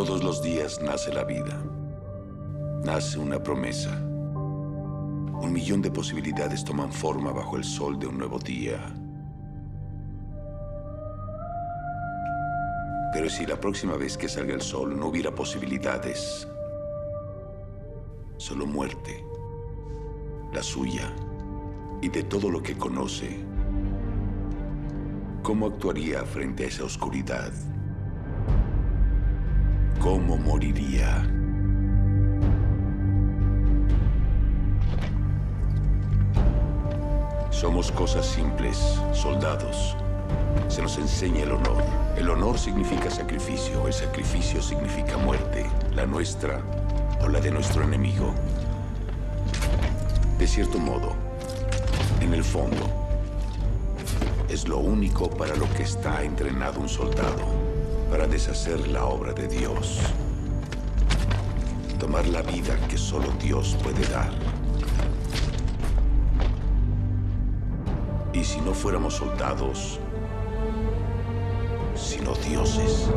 Todos los días nace la vida. Nace una promesa. Un millón de posibilidades toman forma bajo el sol de un nuevo día. Pero si la próxima vez que salga el sol no hubiera posibilidades, solo muerte, la suya y de todo lo que conoce, ¿cómo actuaría frente a esa oscuridad? ¿Cómo moriría? Somos cosas simples, soldados. Se nos enseña el honor. El honor significa sacrificio, el sacrificio significa muerte, la nuestra o la de nuestro enemigo. De cierto modo, en el fondo, es lo único para lo que está entrenado un soldado, para deshacer la obra de Dios. Tomar la vida que solo Dios puede dar. Y si no fuéramos soldados, sino dioses.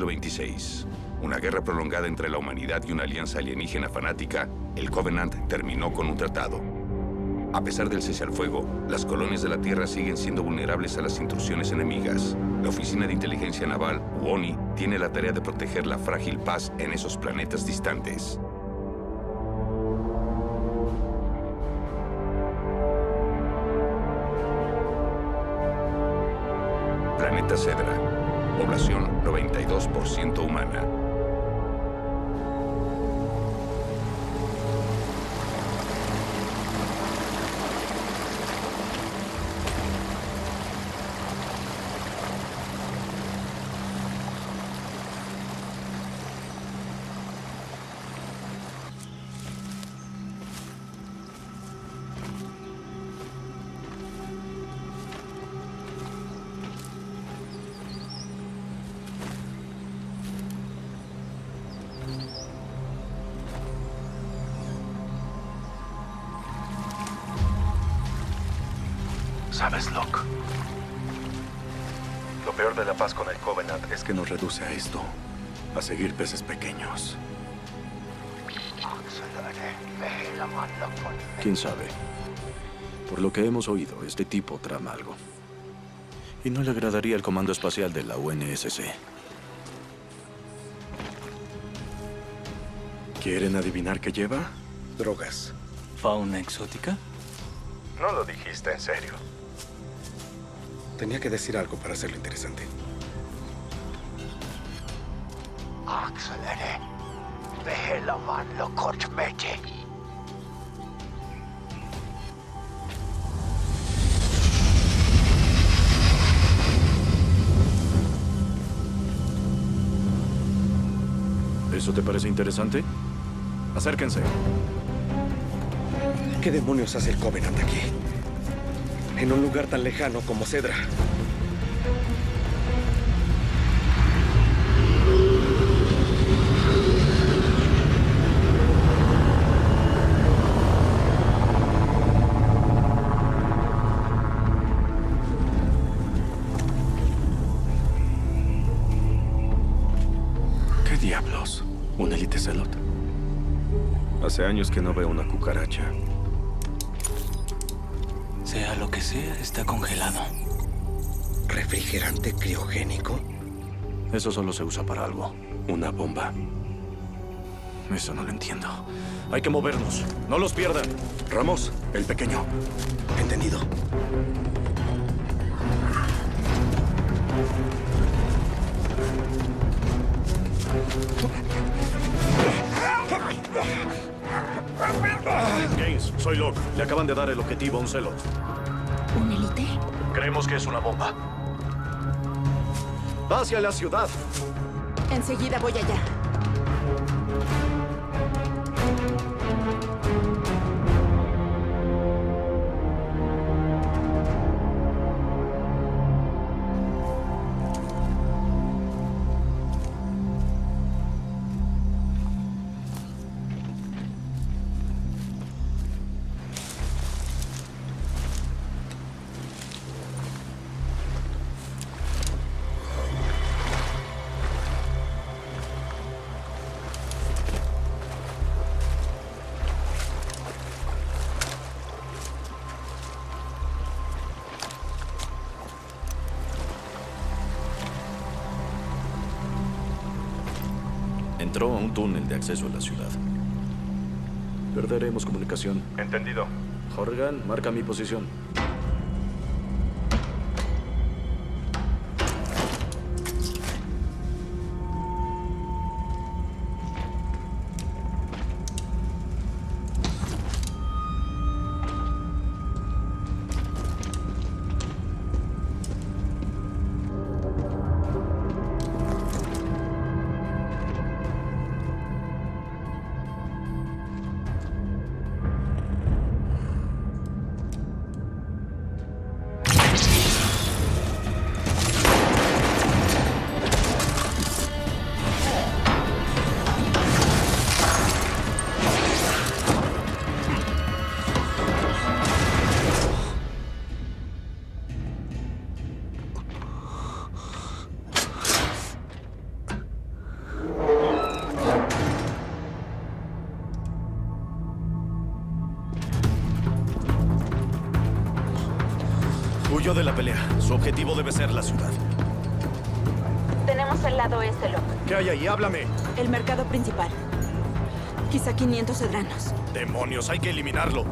Siglo XXVI. Una guerra prolongada entre la humanidad y una alianza alienígena fanática, el Covenant terminó con un tratado. A pesar del cese al fuego, las colonias de la Tierra siguen siendo vulnerables a las intrusiones enemigas. La Oficina de Inteligencia Naval, UONI, tiene la tarea de proteger la frágil paz en esos planetas distantes. Planeta Cedra. ¿Sabes, Locke? Lo peor de la paz con el Covenant es que nos reduce a esto, a seguir peces pequeños. ¿Quién sabe? Por lo que hemos oído, este tipo trama algo. Y no le agradaría el comando espacial de la UNSC. ¿Quieren adivinar qué lleva? Drogas. ¿Fauna exótica? No lo dijiste en serio. Tenía que decir algo para hacerlo interesante. ¿Eso te parece interesante? Acérquense. ¿Qué demonios hace el Covenant aquí? En un lugar tan lejano como Cedra. ¿Qué diablos? ¿Un élite celot? Hace años que no veo una cucaracha. ¿Refrigerante criogénico? Eso solo se usa para algo. Una bomba. Eso no lo entiendo. Hay que movernos. No los pierdan. Ramos, el pequeño. Entendido. Gaines, soy Locke. Le acaban de dar el objetivo a un celot. ¿Un élite? Creemos que es una bomba. Hacia la ciudad. Enseguida voy allá. Entró a un túnel de acceso a la ciudad. Perderemos comunicación. Entendido. Horgan, marca mi posición. Hay que eliminarlo.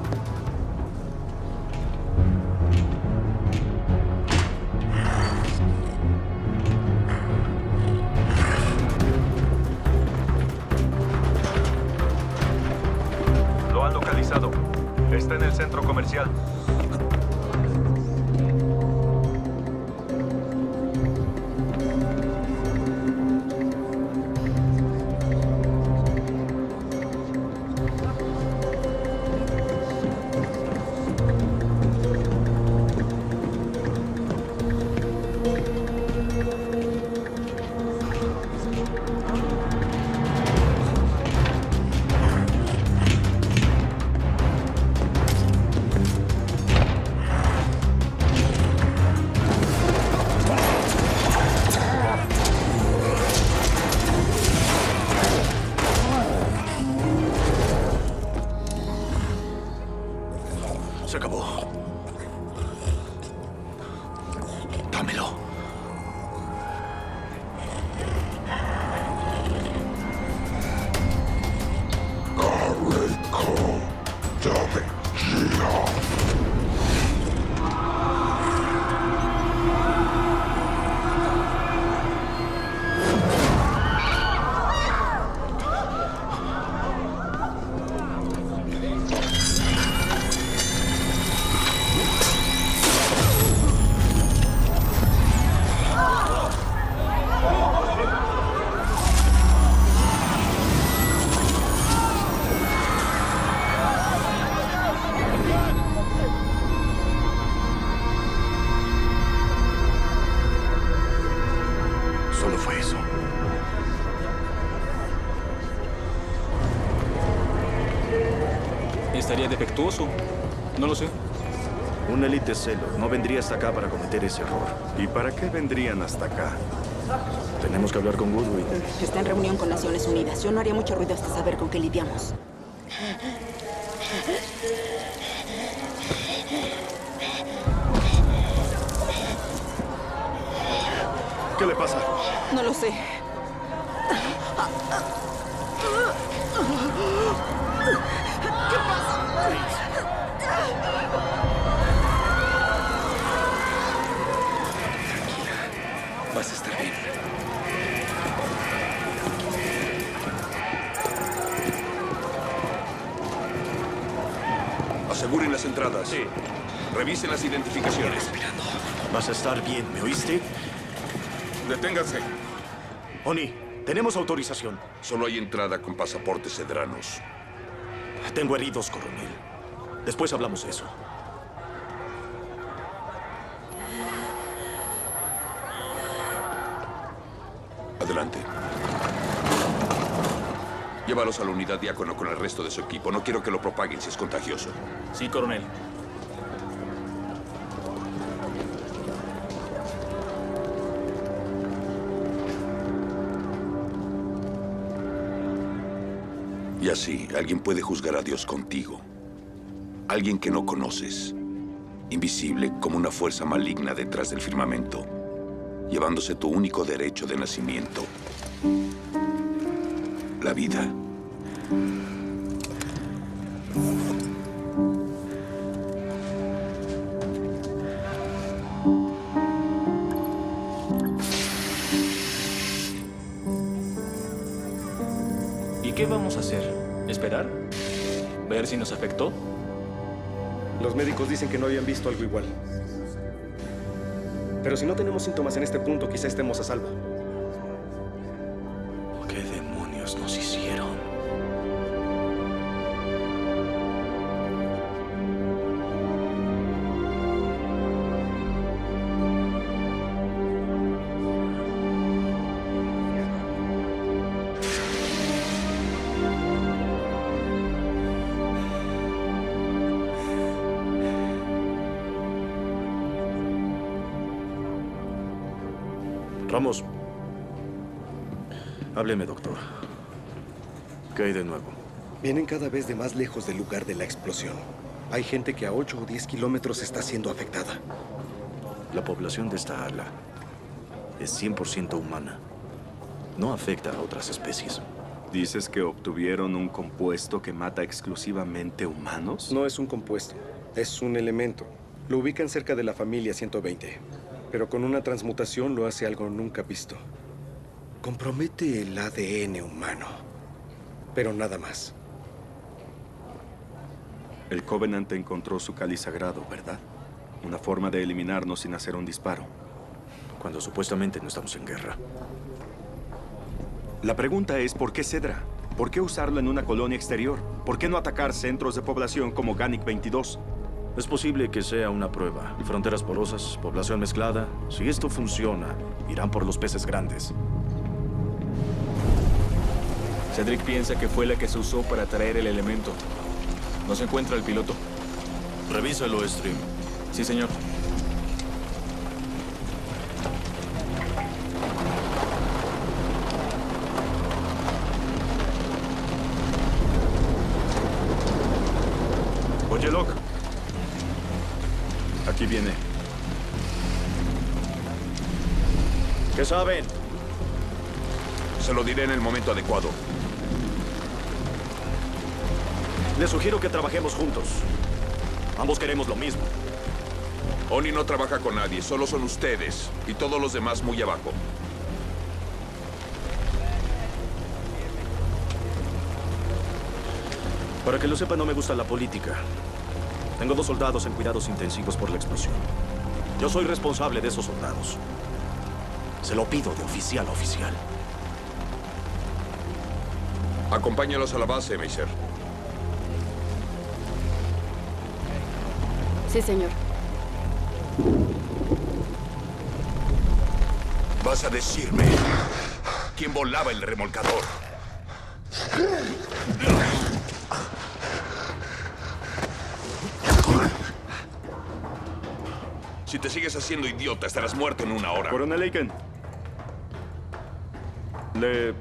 No lo sé. Un élite celo no vendría hasta acá para cometer ese error. ¿Y para qué vendrían hasta acá? Tenemos que hablar con Woodward. Está en reunión con Naciones Unidas. Yo no haría mucho ruido hasta saber con qué lidiamos. ¿Qué le pasa? No lo sé. Vas a estar bien. Sí. Revisen las identificaciones. Vas a estar bien, ¿me oíste? Deténganse. Oni, tenemos autorización. Solo hay entrada con pasaportes cedranos. Tengo heridos, coronel. Después hablamos de eso. Adelante. Llévalos a la unidad diácono con el resto de su equipo. No quiero que lo propaguen si es contagioso. Sí, coronel. Y así, alguien puede juzgar a Dios contigo. Alguien que no conoces. Invisible como una fuerza maligna detrás del firmamento. Llevándose tu único derecho de nacimiento. la vida. Nos afectó? Los médicos dicen que no habían visto algo igual. Pero si no tenemos síntomas en este punto, quizá estemos a salvo. Ramos. Hábleme, doctor. ¿Qué hay de nuevo? Vienen cada vez de más lejos del lugar de la explosión. Hay gente que a 8 o 10 kilómetros está siendo afectada. La población de esta ala es 100% humana. No afecta a otras especies. ¿Dices que obtuvieron un compuesto que mata exclusivamente humanos? No es un compuesto, es un elemento. Lo ubican cerca de la familia 120, pero con una transmutación lo hace algo nunca visto. Compromete el ADN humano, pero nada más. El Covenant encontró su cáliz sagrado, ¿verdad? Una forma de eliminarnos sin hacer un disparo. Cuando supuestamente no estamos en guerra. La pregunta es, ¿por qué Cedra? ¿Por qué usarlo en una colonia exterior? ¿Por qué no atacar centros de población como Ganic 22? Es posible que sea una prueba. Fronteras porosas, población mezclada. Si esto funciona, irán por los peces grandes. Cedric piensa que fue la que se usó para traer el elemento. No se encuentra el piloto. Revísalo, Stream. Sí, señor. Momento adecuado. Les sugiero que trabajemos juntos. Ambos queremos lo mismo. Oni no trabaja con nadie, solo son ustedes y todos los demás muy abajo. Para que lo sepa, no me gusta la política. Tengo dos soldados en cuidados intensivos por la explosión. Yo soy responsable de esos soldados. Se lo pido de oficial a oficial. Acompáñalos a la base, Meiser. Sí, señor. Vas a decirme quién volaba el remolcador. Si te sigues haciendo idiota, estarás muerto en una hora. Coronel Aiken. ¿Le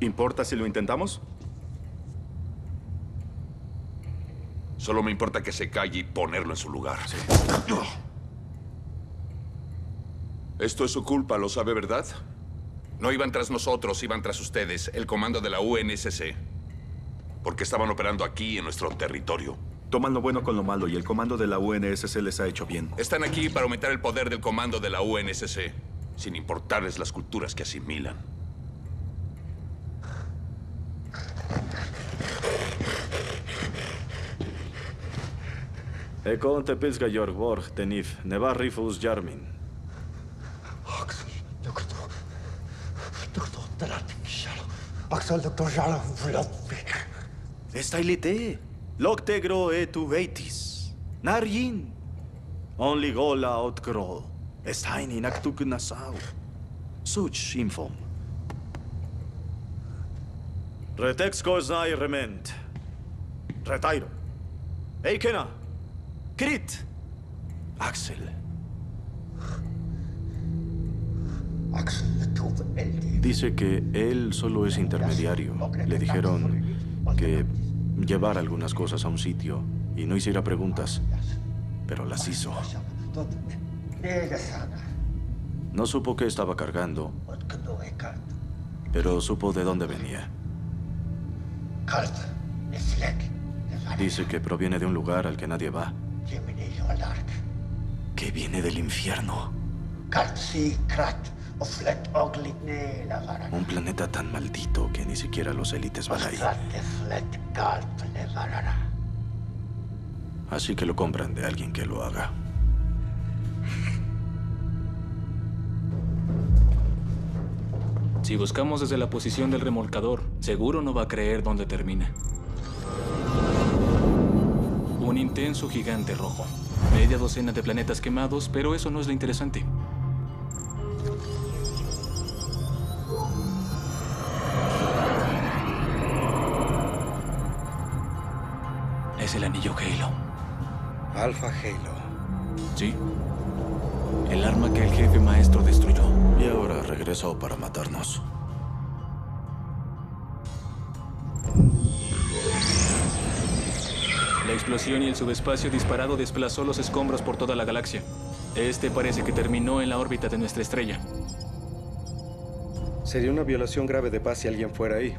importa si lo intentamos? Solo me importa que se calle y ponerlo en su lugar. Esto es su culpa, lo sabe, ¿verdad? No iban tras nosotros, iban tras ustedes, el comando de la UNSC. Porque estaban operando aquí, en nuestro territorio. Toman lo bueno con lo malo y el comando de la UNSC les ha hecho bien. Están aquí para aumentar el poder del comando de la UNSC, sin importarles las culturas que asimilan. Ekon tepizga yorgvor tenif, neva rifus jarmin. Axel, doktor. Doktor, teratik shalo. Axel, doktor shalo, vlodvik. Estailite, loctegro etu vetis. Narjin. Only gola otgro. Estaini naktuk nasau. Such infom. Retex koznai rement. Retairo. Eikena. Krit. Axel. Dice que él solo es intermediario. Le dijeron que llevara algunas cosas a un sitio y no hiciera preguntas, pero las hizo. No supo qué estaba cargando, pero supo de dónde venía. Dice que proviene de un lugar al que nadie va. Que viene del infierno. Un planeta tan maldito que ni siquiera los élites van ahí. Así que lo compran de alguien que lo haga. Si buscamos desde la posición del remolcador, seguro no va a creer dónde termina. Un intenso gigante rojo. Media docena de planetas quemados, pero eso no es lo interesante. Es el anillo Halo. Alpha Halo. Sí. El arma que el jefe maestro destruyó. Y ahora regresó para matarnos. Explosión y el subespacio disparado desplazó los escombros por toda la galaxia. Este parece que terminó en la órbita de nuestra estrella. Sería una violación grave de paz si alguien fuera ahí.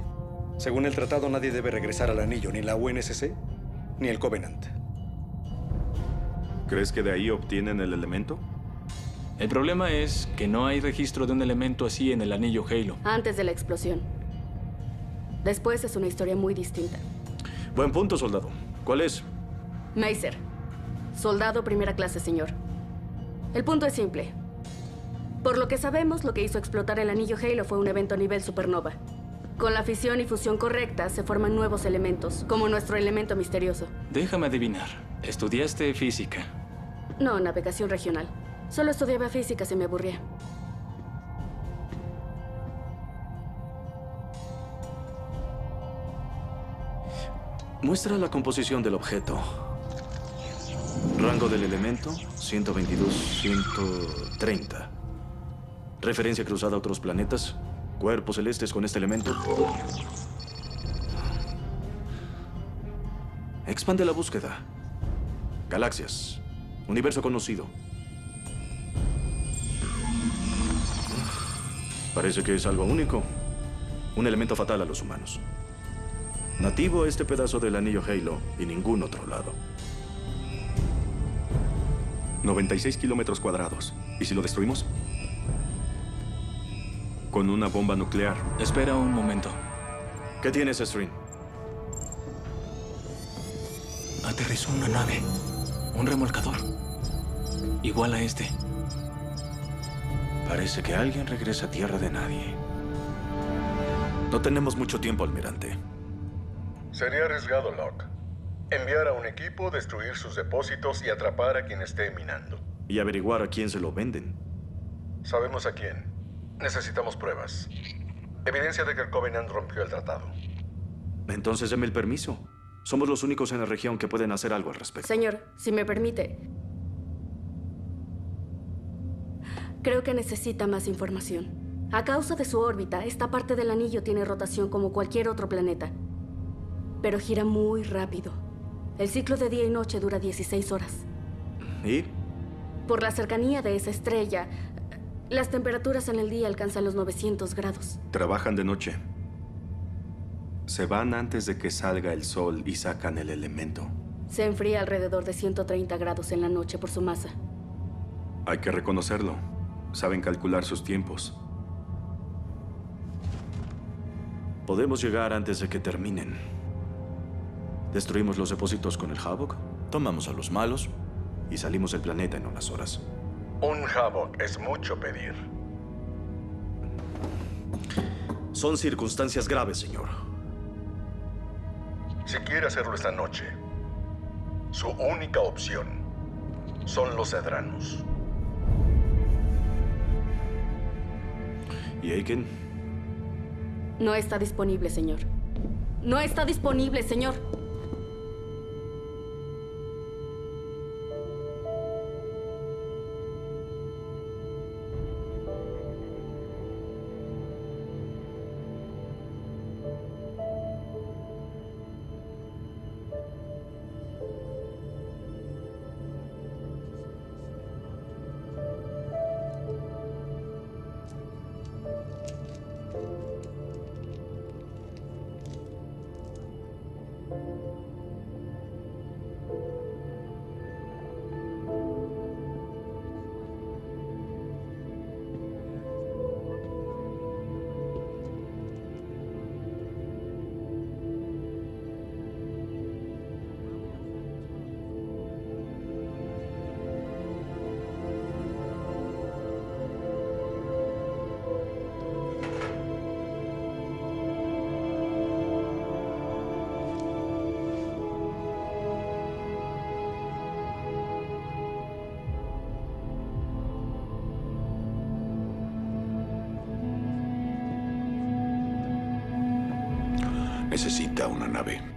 Según el tratado, nadie debe regresar al anillo, ni la UNSC, ni el Covenant. ¿Crees que de ahí obtienen el elemento? El problema es que no hay registro de un elemento así en el anillo Halo. Antes de la explosión. Después es una historia muy distinta. Buen punto, soldado. ¿Cuál es? Macer. Soldado primera clase, señor. El punto es simple. Por lo que sabemos, lo que hizo explotar el anillo Halo fue un evento a nivel supernova. Con la fisión y fusión correcta, se forman nuevos elementos, como nuestro elemento misterioso. Déjame adivinar. Estudiaste física. No, navegación regional. Solo estudiaba física si me aburría. Muestra la composición del objeto. Rango del elemento, 122-130. Referencia cruzada a otros planetas. Cuerpos celestes con este elemento. Expande la búsqueda. Galaxias. Universo conocido. Parece que es algo único. Un elemento fatal a los humanos. Nativo a este pedazo del anillo Halo y ningún otro lado. 96 kilómetros cuadrados. ¿Y si lo destruimos? Con una bomba nuclear. Espera un momento. ¿Qué tienes, String? Aterrizó una nave. Un remolcador. Igual a este. Parece que alguien regresa a tierra de nadie. No tenemos mucho tiempo, almirante. Sería arriesgado, Locke. Enviar a un equipo, destruir sus depósitos y atrapar a quien esté minando. Y averiguar a quién se lo venden. Sabemos a quién. Necesitamos pruebas. Evidencia de que el Covenant rompió el tratado. Entonces deme el permiso. Somos los únicos en la región que pueden hacer algo al respecto. Señor, si me permite. Creo que necesita más información. A causa de su órbita, esta parte del anillo tiene rotación como cualquier otro planeta. Pero gira muy rápido. El ciclo de día y noche dura 16 horas. ¿Y? Por la cercanía de esa estrella, las temperaturas en el día alcanzan los 900 grados. Trabajan de noche. Se van antes de que salga el sol y sacan el elemento. Se enfría alrededor de 130 grados en la noche por su masa. Hay que reconocerlo. Saben calcular sus tiempos. Podemos llegar antes de que terminen. Destruimos los depósitos con el Havoc, tomamos a los malos y salimos del planeta en unas horas. Un Havoc es mucho pedir. Son circunstancias graves, señor. Si quiere hacerlo esta noche, su única opción son los Edranos. ¿Y Aiken? No está disponible, señor. No está disponible, señor. Necesita una nave.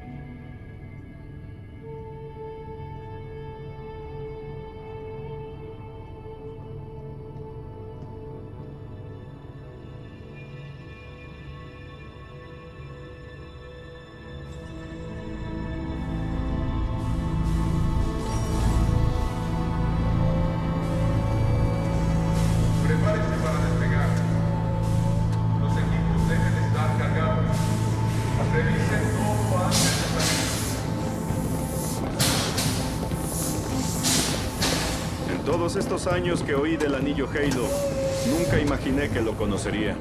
Todos estos años que oí del anillo Halo, nunca imaginé que lo conocería.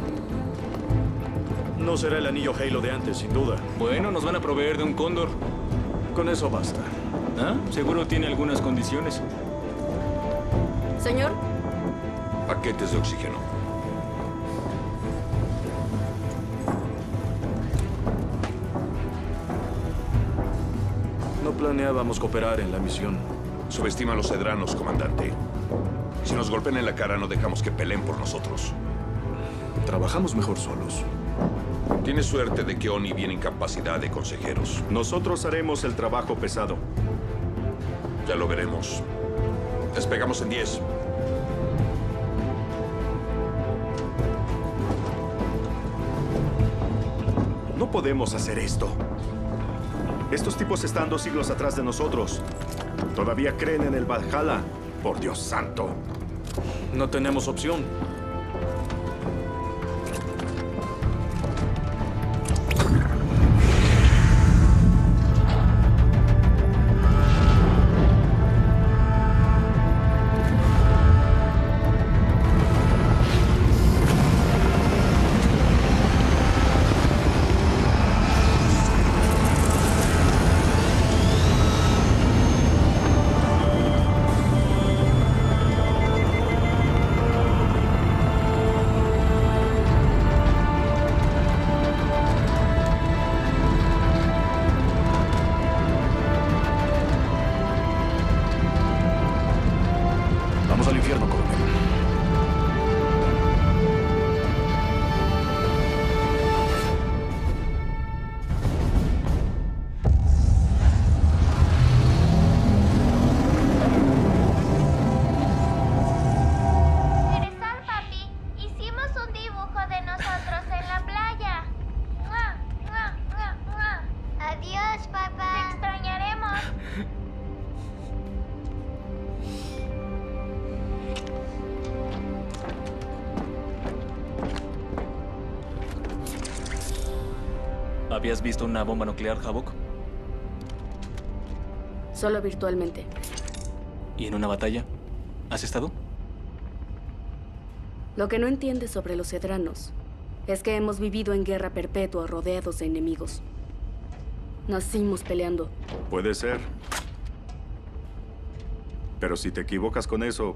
No será el anillo Halo de antes, sin duda. Bueno, nos van a proveer de un cóndor. Con eso basta. ¿Ah? Seguro tiene algunas condiciones. Señor, Paquetes de oxígeno. No planeábamos cooperar en la misión. Subestima a los cedranos, comandante. Nos golpean en la cara, no dejamos que peleen por nosotros. Trabajamos mejor solos. Tienes suerte de que Oni viene en capacidad de consejeros. Nosotros haremos el trabajo pesado. Ya lo veremos. Despegamos en 10. No podemos hacer esto. Estos tipos están dos siglos atrás de nosotros. Todavía creen en el Valhalla. Por Dios santo. No tenemos opción. Vamos al visto una bomba nuclear, Havok? solo virtualmente. ¿Y en una batalla? ¿Has estado? Lo que no entiendes sobre los cedranos es que hemos vivido en guerra perpetua rodeados de enemigos. Nacimos peleando. Puede ser. Pero si te equivocas con eso,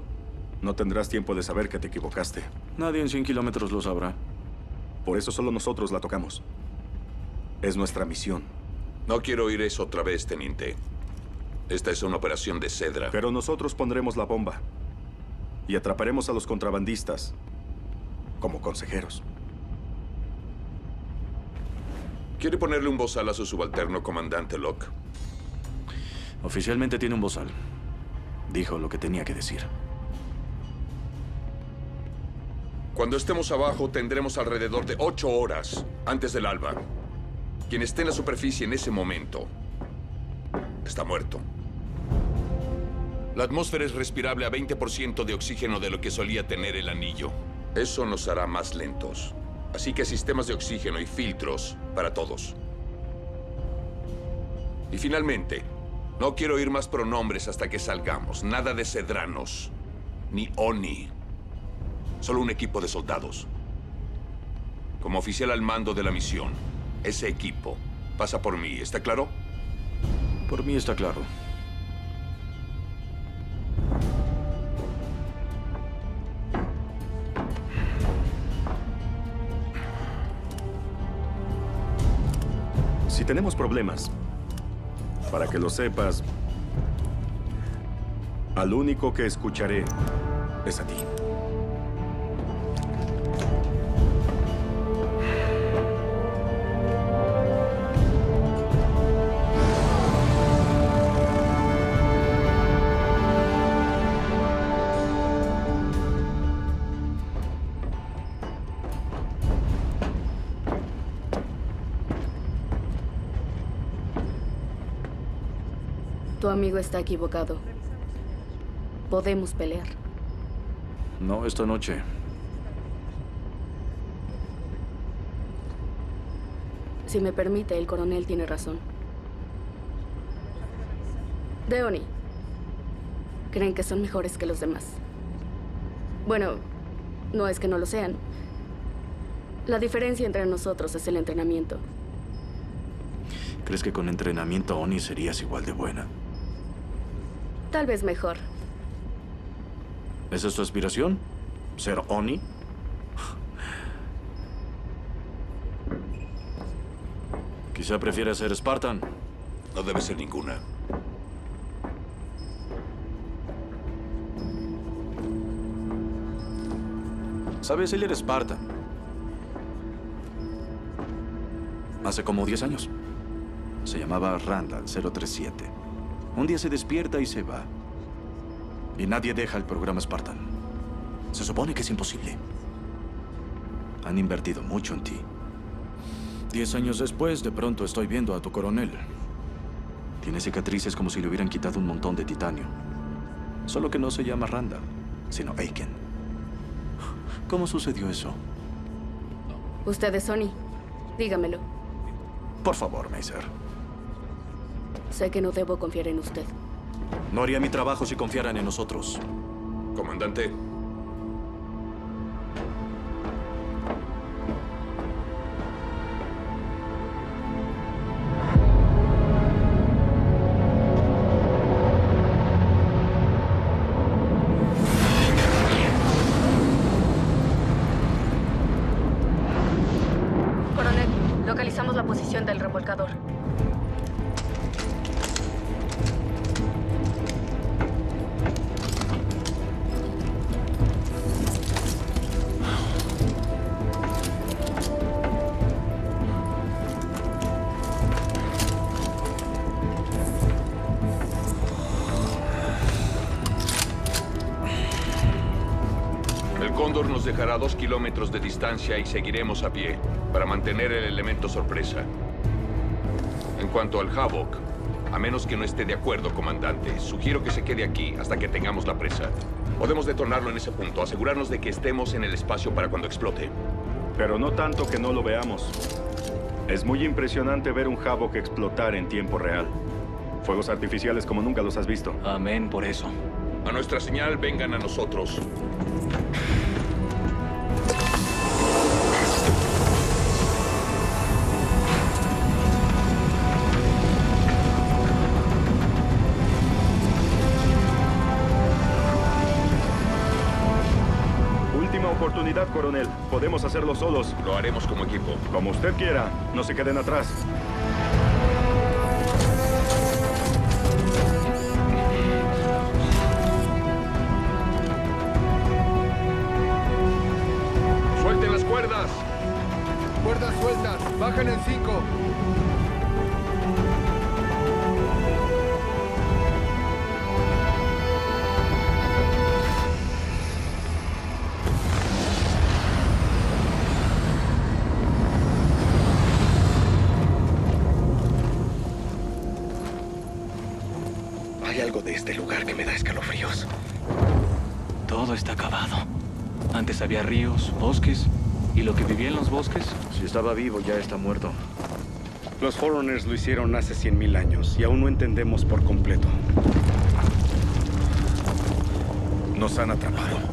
no tendrás tiempo de saber que te equivocaste. Nadie en 100 kilómetros lo sabrá. Por eso solo nosotros la tocamos. Es nuestra misión. No quiero oír eso otra vez, teniente. Esta es una operación de cedra. Pero nosotros pondremos la bomba. Y atraparemos a los contrabandistas. Como consejeros. ¿Quiere ponerle un bozal a su subalterno, comandante Locke? Oficialmente tiene un bozal. Dijo lo que tenía que decir. Cuando estemos abajo, tendremos alrededor de ocho horas antes del alba. Quien esté en la superficie en ese momento está muerto. La atmósfera es respirable a 20% de oxígeno de lo que solía tener el anillo. Eso nos hará más lentos. Así que sistemas de oxígeno y filtros para todos. Y finalmente, no quiero oír más pronombres hasta que salgamos. Nada de cedranos, ni Oni. Solo un equipo de soldados. Como oficial al mando de la misión, ese equipo pasa por mí, ¿está claro? Por mí está claro. Si tenemos problemas, para que lo sepas, al único que escucharé es a ti. Tu amigo está equivocado. Podemos pelear. No esta noche. Si me permite, el coronel tiene razón. Deoni, creen que son mejores que los demás. Bueno, no es que no lo sean. La diferencia entre nosotros es el entrenamiento. ¿Crees que con entrenamiento Oni serías igual de buena? Tal vez mejor. ¿Esa es tu aspiración? ¿Ser Oni? Quizá prefieras ser Spartan. No debe ser ninguna. Sabes, él era Spartan. Hace como 10 años. Se llamaba Randall 037. Un día se despierta y se va. Y nadie deja el programa Spartan. Se supone que es imposible. Han invertido mucho en ti. Diez años después, de pronto estoy viendo a tu coronel. Tiene cicatrices como si le hubieran quitado un montón de titanio. Solo que no se llama Randall, sino Aiken. ¿Cómo sucedió eso? Usted es Sony. Dígamelo. Por favor, Mazer. Sé que no debo confiar en usted. No haría mi trabajo si confiaran en nosotros. Comandante. Kilómetros de distancia y seguiremos a pie para mantener el elemento sorpresa. En cuanto al Havoc, a menos que no esté de acuerdo, comandante, sugiero que se quede aquí hasta que tengamos la presa. Podemos detonarlo en ese punto, asegurarnos de que estemos en el espacio para cuando explote. Pero no tanto que no lo veamos. Es muy impresionante ver un Havoc explotar en tiempo real. Fuegos artificiales como nunca los has visto. Amén por eso. A nuestra señal, vengan a nosotros. Podemos hacerlo solos. Lo haremos como equipo. Como usted quiera. No se queden atrás. ¡Suelten las cuerdas! Cuerdas sueltas. Bajan en cinco. Antes había ríos, bosques, y lo que vivía en los bosques. Si estaba vivo, ya está muerto. Los Foreigners lo hicieron hace 100.000 años y aún no entendemos por completo. Nos han atrapado.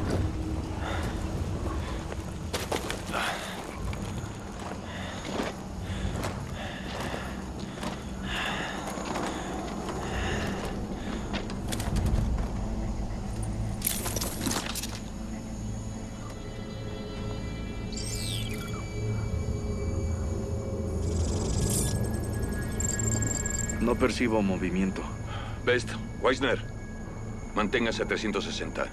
Percibo movimiento. Best, Weisner, manténgase a 360.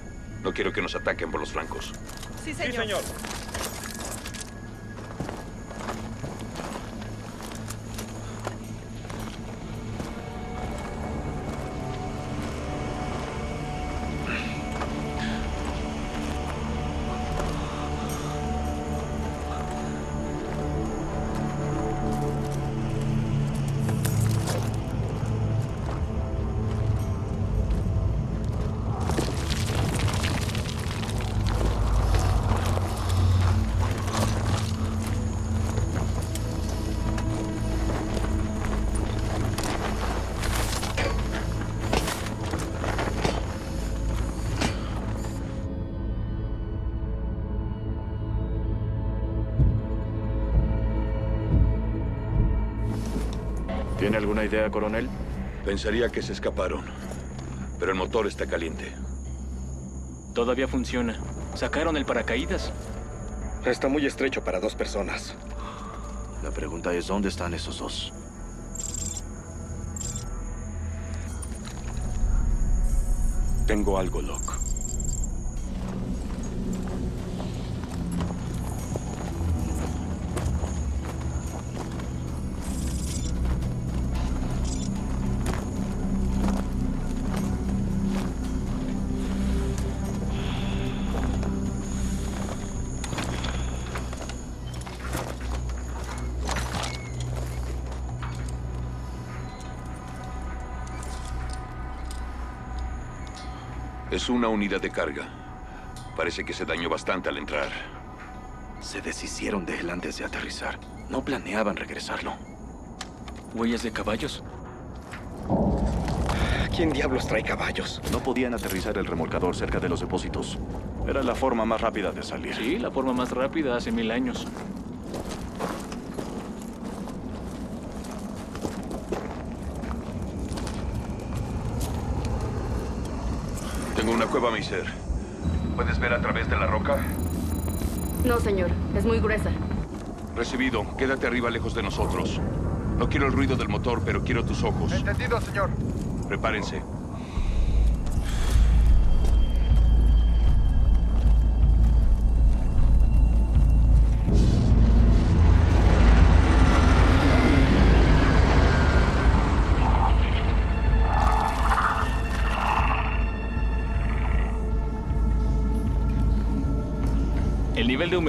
No quiero que nos ataquen por los flancos. Sí, señor. ¿Tiene alguna idea, coronel? Pensaría que se escaparon. Pero el motor está caliente. Todavía funciona. Sacaron el paracaídas. Está muy estrecho para dos personas. La pregunta es, ¿dónde están esos dos? Tengo algo, Locke. Es una unidad de carga. Parece que se dañó bastante al entrar. Se deshicieron de él antes de aterrizar. No planeaban regresarlo. ¿Huellas de caballos? ¿Quién diablos trae caballos? No podían aterrizar el remolcador cerca de los depósitos. Era la forma más rápida de salir. Sí, la forma más rápida hace mil años. Tengo ¿Puedes ver a través de la roca? No, señor. Es muy gruesa. Recibido. Quédate arriba lejos de nosotros. No quiero el ruido del motor, pero quiero tus ojos. Entendido, señor. Prepárense.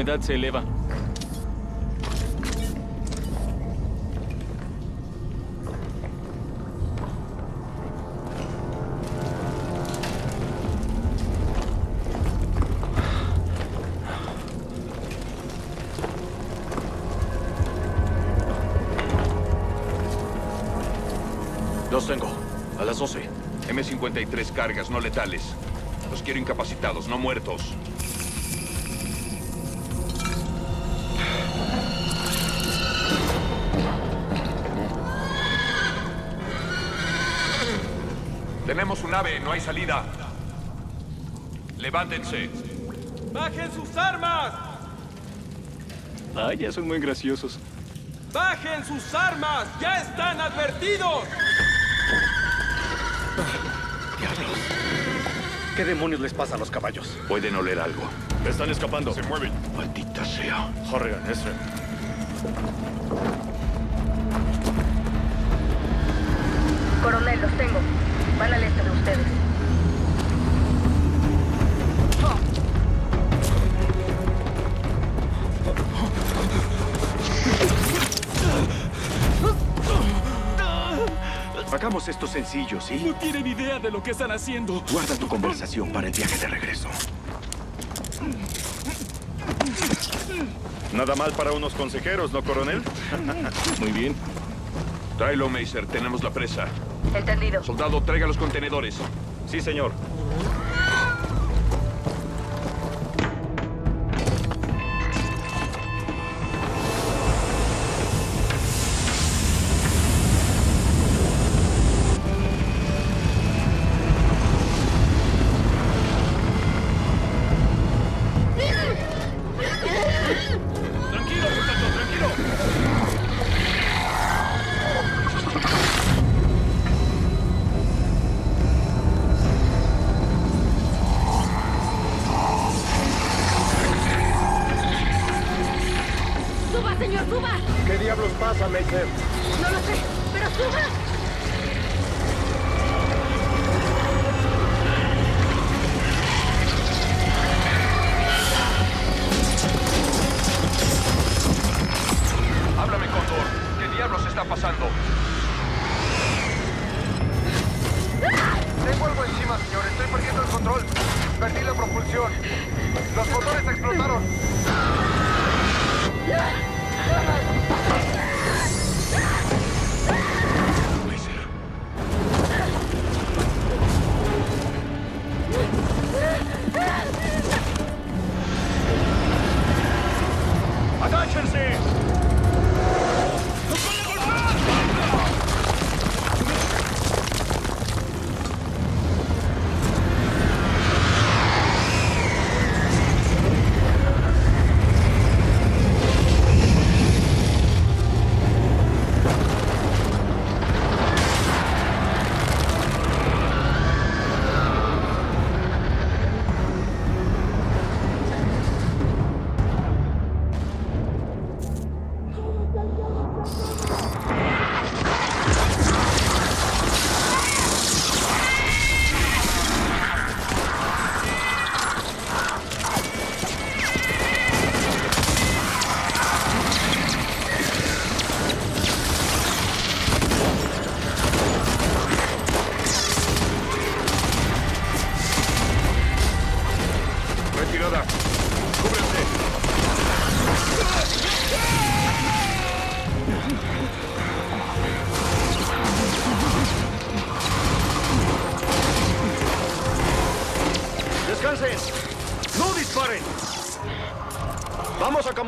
Humedad se eleva. Los tengo. A las 12. M53 cargas no letales. Los quiero incapacitados, no muertos. No hay salida. Levántense. ¡Bajen sus armas! Vaya, son muy graciosos. ¡Bajen sus armas! ¡Ya están advertidos! Diablos. ¿Qué demonios les pasa a los caballos? Pueden oler algo. Están escapando. Se mueven. Maldita sea. Horrigan, Ezra. Coronel, los tengo. Van al este ustedes. Hagamos esto sencillo, ¿sí? No tienen idea de lo que están haciendo. Guarda tu conversación para el viaje de regreso. Nada mal para unos consejeros, ¿no, coronel? Muy bien. Tráelo, Meiser. Tenemos la presa. Entendido. Soldado, traiga los contenedores. Sí, señor.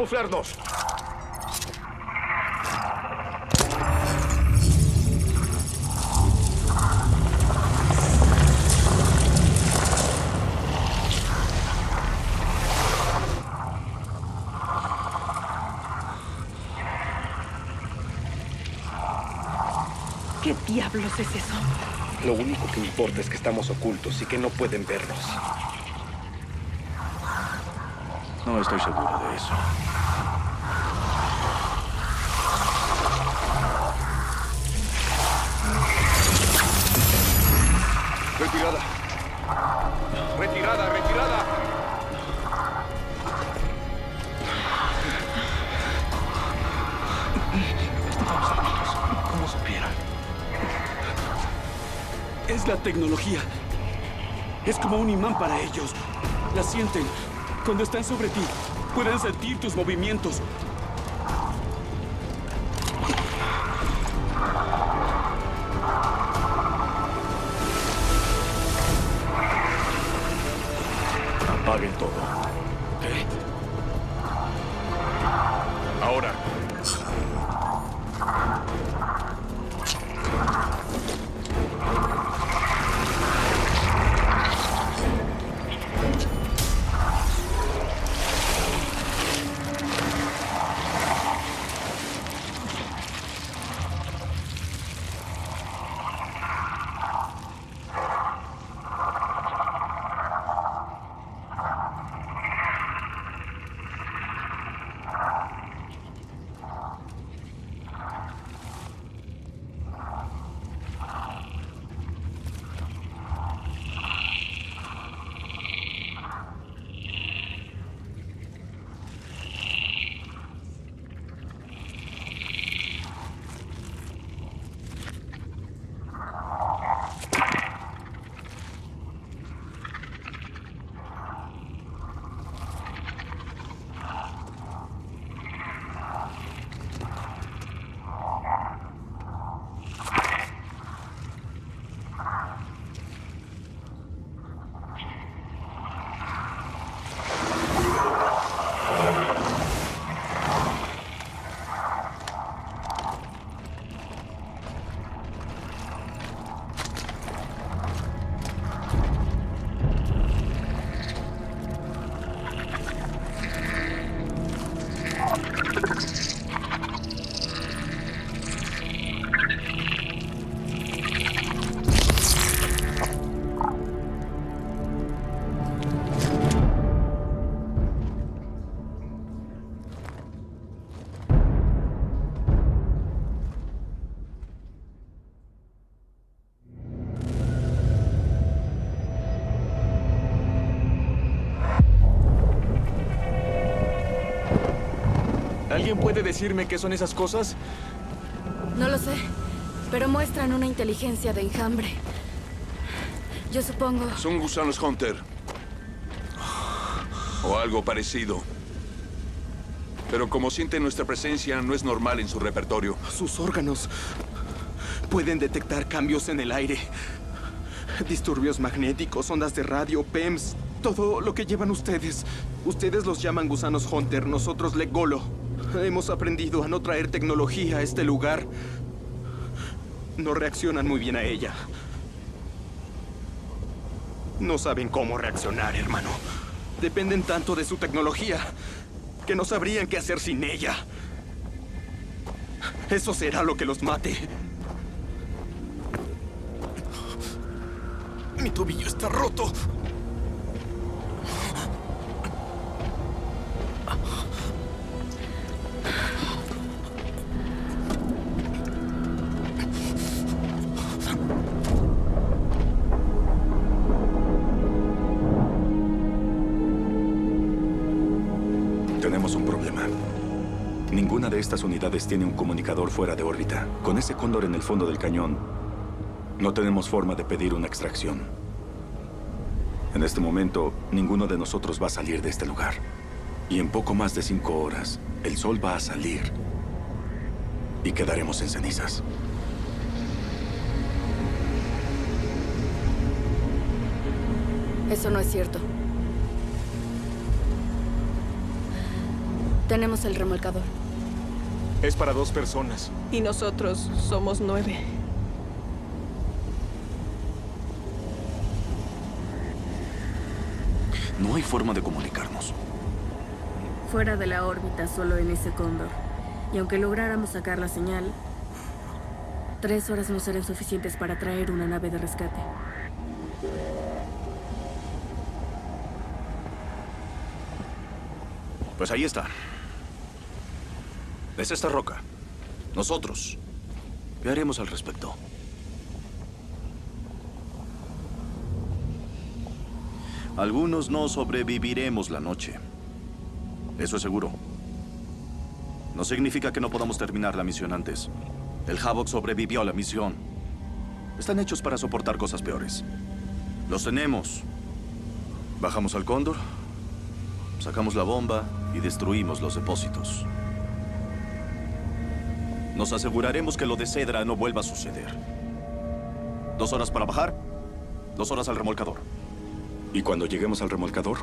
Camuflarnos. ¿Qué diablos es eso? Lo único que importa es que estamos ocultos y que no pueden vernos. No estoy seguro de eso. ¿Cómo supieron? Es la tecnología. Es como un imán para ellos. La sienten. Cuando están sobre ti, pueden sentir tus movimientos. ¿Alguien puede decirme qué son esas cosas? No lo sé, pero muestran una inteligencia de enjambre. Yo supongo... Son gusanos Hunter. O algo parecido. Pero como sienten nuestra presencia, no es normal en su repertorio. Sus órganos pueden detectar cambios en el aire. Disturbios magnéticos, ondas de radio, PEMS, todo lo que llevan ustedes. Ustedes los llaman gusanos Hunter, nosotros Legolo. Hemos aprendido a no traer tecnología a este lugar. No reaccionan muy bien a ella. No saben cómo reaccionar, hermano. Dependen tanto de su tecnología que no sabrían qué hacer sin ella. Eso será lo que los mate. Mi tobillo está roto. Tiene un comunicador fuera de órbita. Con ese cóndor en el fondo del cañón, no tenemos forma de pedir una extracción. En este momento, ninguno de nosotros va a salir de este lugar. Y en poco más de cinco horas, el sol va a salir y quedaremos en cenizas. Eso no es cierto. Tenemos el remolcador. Es para dos personas. Y nosotros somos nueve. No hay forma de comunicarnos. Fuera de la órbita, solo en ese cóndor. Y aunque lográramos sacar la señal, tres horas no serán suficientes para traer una nave de rescate. Pues ahí está. Es esta roca. Nosotros. ¿Qué haremos al respecto? Algunos no sobreviviremos la noche. Eso es seguro. No significa que no podamos terminar la misión antes. El Havoc sobrevivió a la misión. Están hechos para soportar cosas peores. Los tenemos. Bajamos al cóndor, sacamos la bomba y destruimos los depósitos. Nos aseguraremos que lo de Cedra no vuelva a suceder. Dos horas para bajar, dos horas al remolcador. ¿Y cuando lleguemos al remolcador?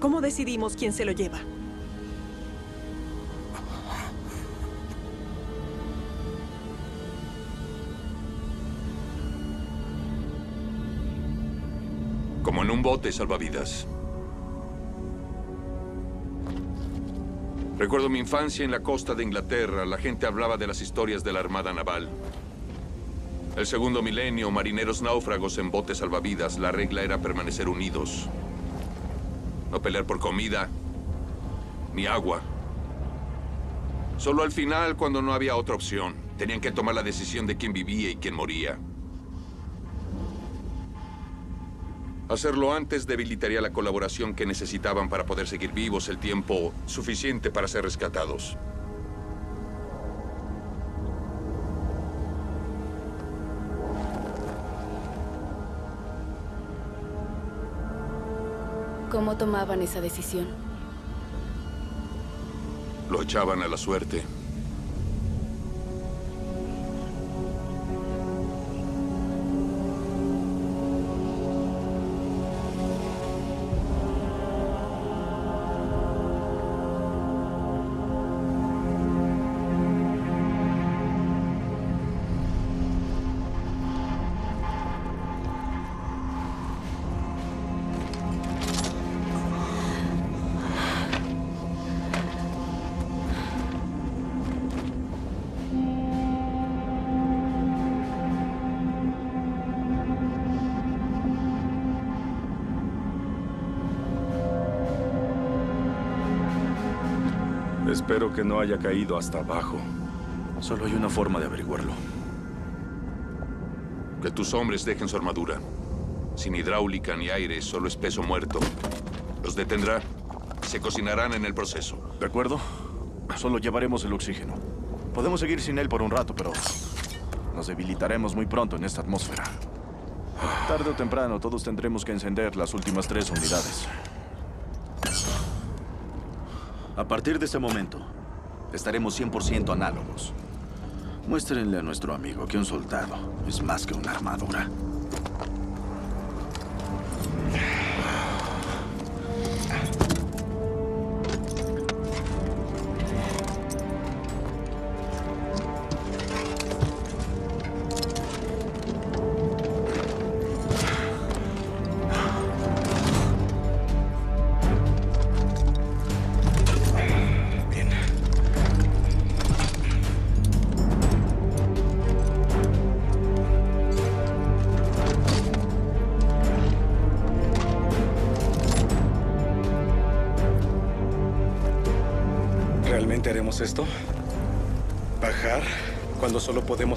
¿Cómo decidimos quién se lo lleva? Como en un bote salvavidas. Recuerdo mi infancia en la costa de Inglaterra. La gente hablaba de las historias de la Armada Naval. El segundo milenio, marineros náufragos en botes salvavidas. La regla era permanecer unidos. No pelear por comida, ni agua. Solo al final, cuando no había otra opción, tenían que tomar la decisión de quién vivía y quién moría. Hacerlo antes debilitaría la colaboración que necesitaban para poder seguir vivos el tiempo suficiente para ser rescatados. ¿Cómo tomaban esa decisión? Lo echaban a la suerte. No haya caído hasta abajo. Solo hay una forma de averiguarlo. Que tus hombres dejen su armadura. Sin hidráulica ni aire, solo es peso muerto. Los detendrá. Se cocinarán en el proceso. ¿De acuerdo? Solo llevaremos el oxígeno. Podemos seguir sin él por un rato, pero nos debilitaremos muy pronto en esta atmósfera. Tarde o temprano, todos tendremos que encender las últimas tres unidades. A partir de ese momento, estaremos 100% análogos. Muéstrenle a nuestro amigo que un soldado es más que una armadura.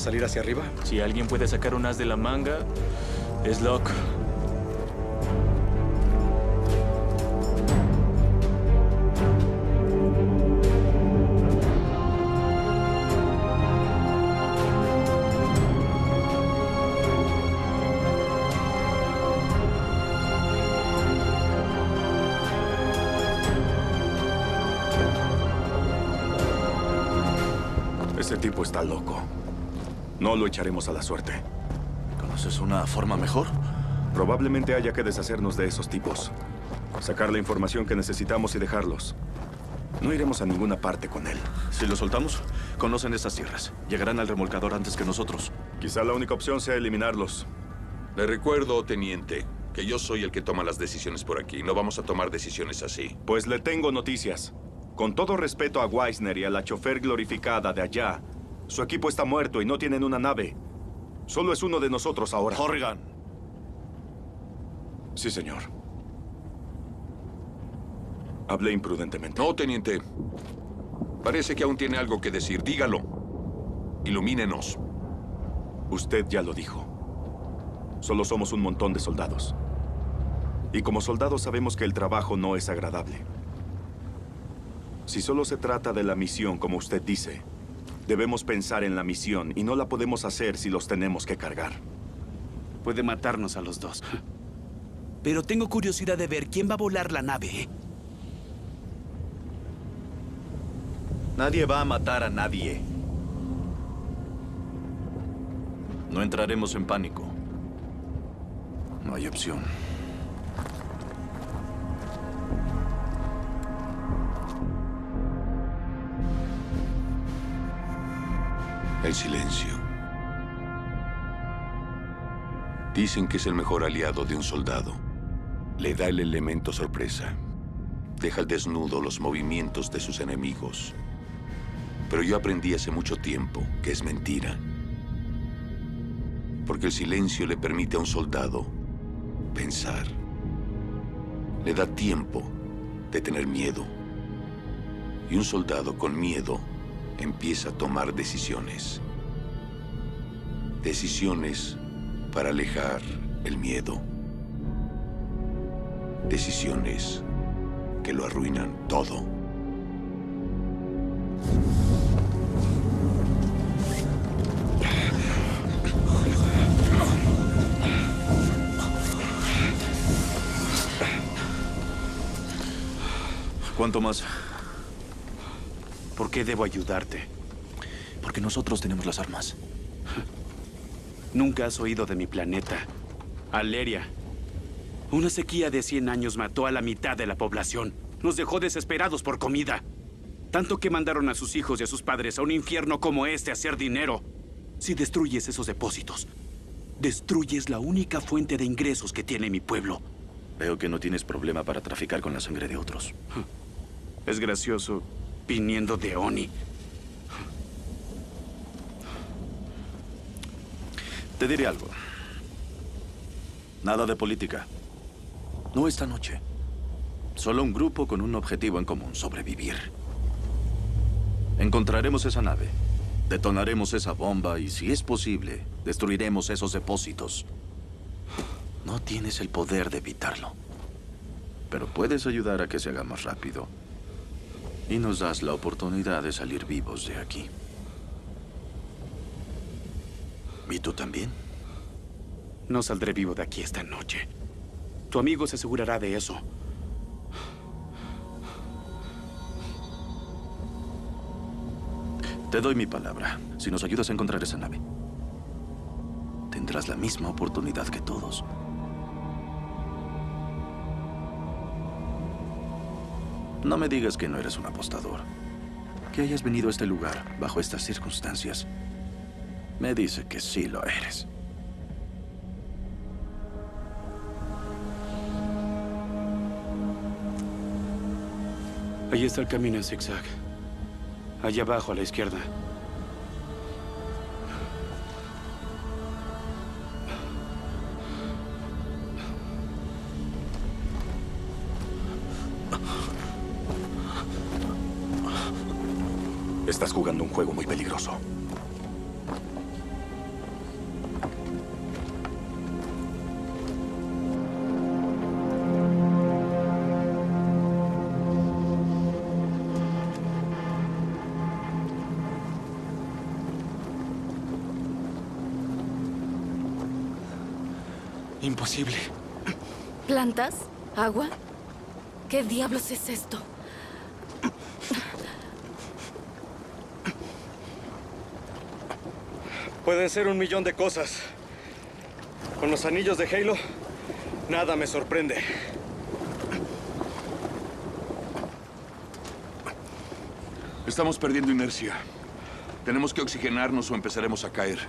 Salir hacia arriba? Si alguien puede sacar un as de la manga, es Locke. Lo echaremos a la suerte. ¿Conoces una forma mejor? Probablemente haya que deshacernos de esos tipos. Sacar la información que necesitamos y dejarlos. No iremos a ninguna parte con él. Si lo soltamos, conocen estas tierras. Llegarán al remolcador antes que nosotros. Quizá la única opción sea eliminarlos. Le recuerdo, teniente, que yo soy el que toma las decisiones por aquí. No vamos a tomar decisiones así. Pues le tengo noticias. Con todo respeto a Weisner y a la chofer glorificada de allá, su equipo está muerto y no tienen una nave. Solo es uno de nosotros ahora. Horgan. Sí, señor. Hablé imprudentemente. No, teniente. Parece que aún tiene algo que decir. Dígalo. Ilumínenos. Usted ya lo dijo. Solo somos un montón de soldados. Y como soldados sabemos que el trabajo no es agradable. Si solo se trata de la misión, como usted dice, debemos pensar en la misión y no la podemos hacer si los tenemos que cargar. Puede matarnos a los dos. Pero tengo curiosidad de ver quién va a volar la nave. Nadie va a matar a nadie. No entraremos en pánico. No hay opción. El silencio. Dicen que es el mejor aliado de un soldado. Le da el elemento sorpresa. Deja al desnudo los movimientos de sus enemigos. Pero yo aprendí hace mucho tiempo que es mentira. Porque el silencio le permite a un soldado pensar. Le da tiempo de tener miedo. Y un soldado con miedo empieza a tomar decisiones. Decisiones para alejar el miedo. Decisiones que lo arruinan todo. ¿Cuánto más? ¿Por qué debo ayudarte? Porque nosotros tenemos las armas. Nunca has oído de mi planeta. Aleria. Una sequía de 100 años mató a la mitad de la población. Nos dejó desesperados por comida. Tanto que mandaron a sus hijos y a sus padres a un infierno como este a hacer dinero. Si destruyes esos depósitos, destruyes la única fuente de ingresos que tiene mi pueblo. Veo que no tienes problema para traficar con la sangre de otros. Es gracioso viniendo de Oni. Te diré algo. Nada de política. No esta noche. Solo un grupo con un objetivo en común, sobrevivir. Encontraremos esa nave. Detonaremos esa bomba y, si es posible, destruiremos esos depósitos. No tienes el poder de evitarlo. Pero puedes ayudar a que se haga más rápido. Y nos das la oportunidad de salir vivos de aquí. ¿Y tú también? No saldré vivo de aquí esta noche. Tu amigo se asegurará de eso. Te doy mi palabra. Si nos ayudas a encontrar esa nave, tendrás la misma oportunidad que todos. No me digas que no eres un apostador. Que hayas venido a este lugar bajo estas circunstancias. Me dice que sí lo eres. Ahí está el camino en zigzag. Allá abajo, a la izquierda. Juego muy peligroso. Imposible. ¿Plantas? ¿Agua? ¿Qué diablos es esto? Pueden ser un millón de cosas. Con los anillos de Halo, nada me sorprende. Estamos perdiendo inercia. Tenemos que oxigenarnos o empezaremos a caer.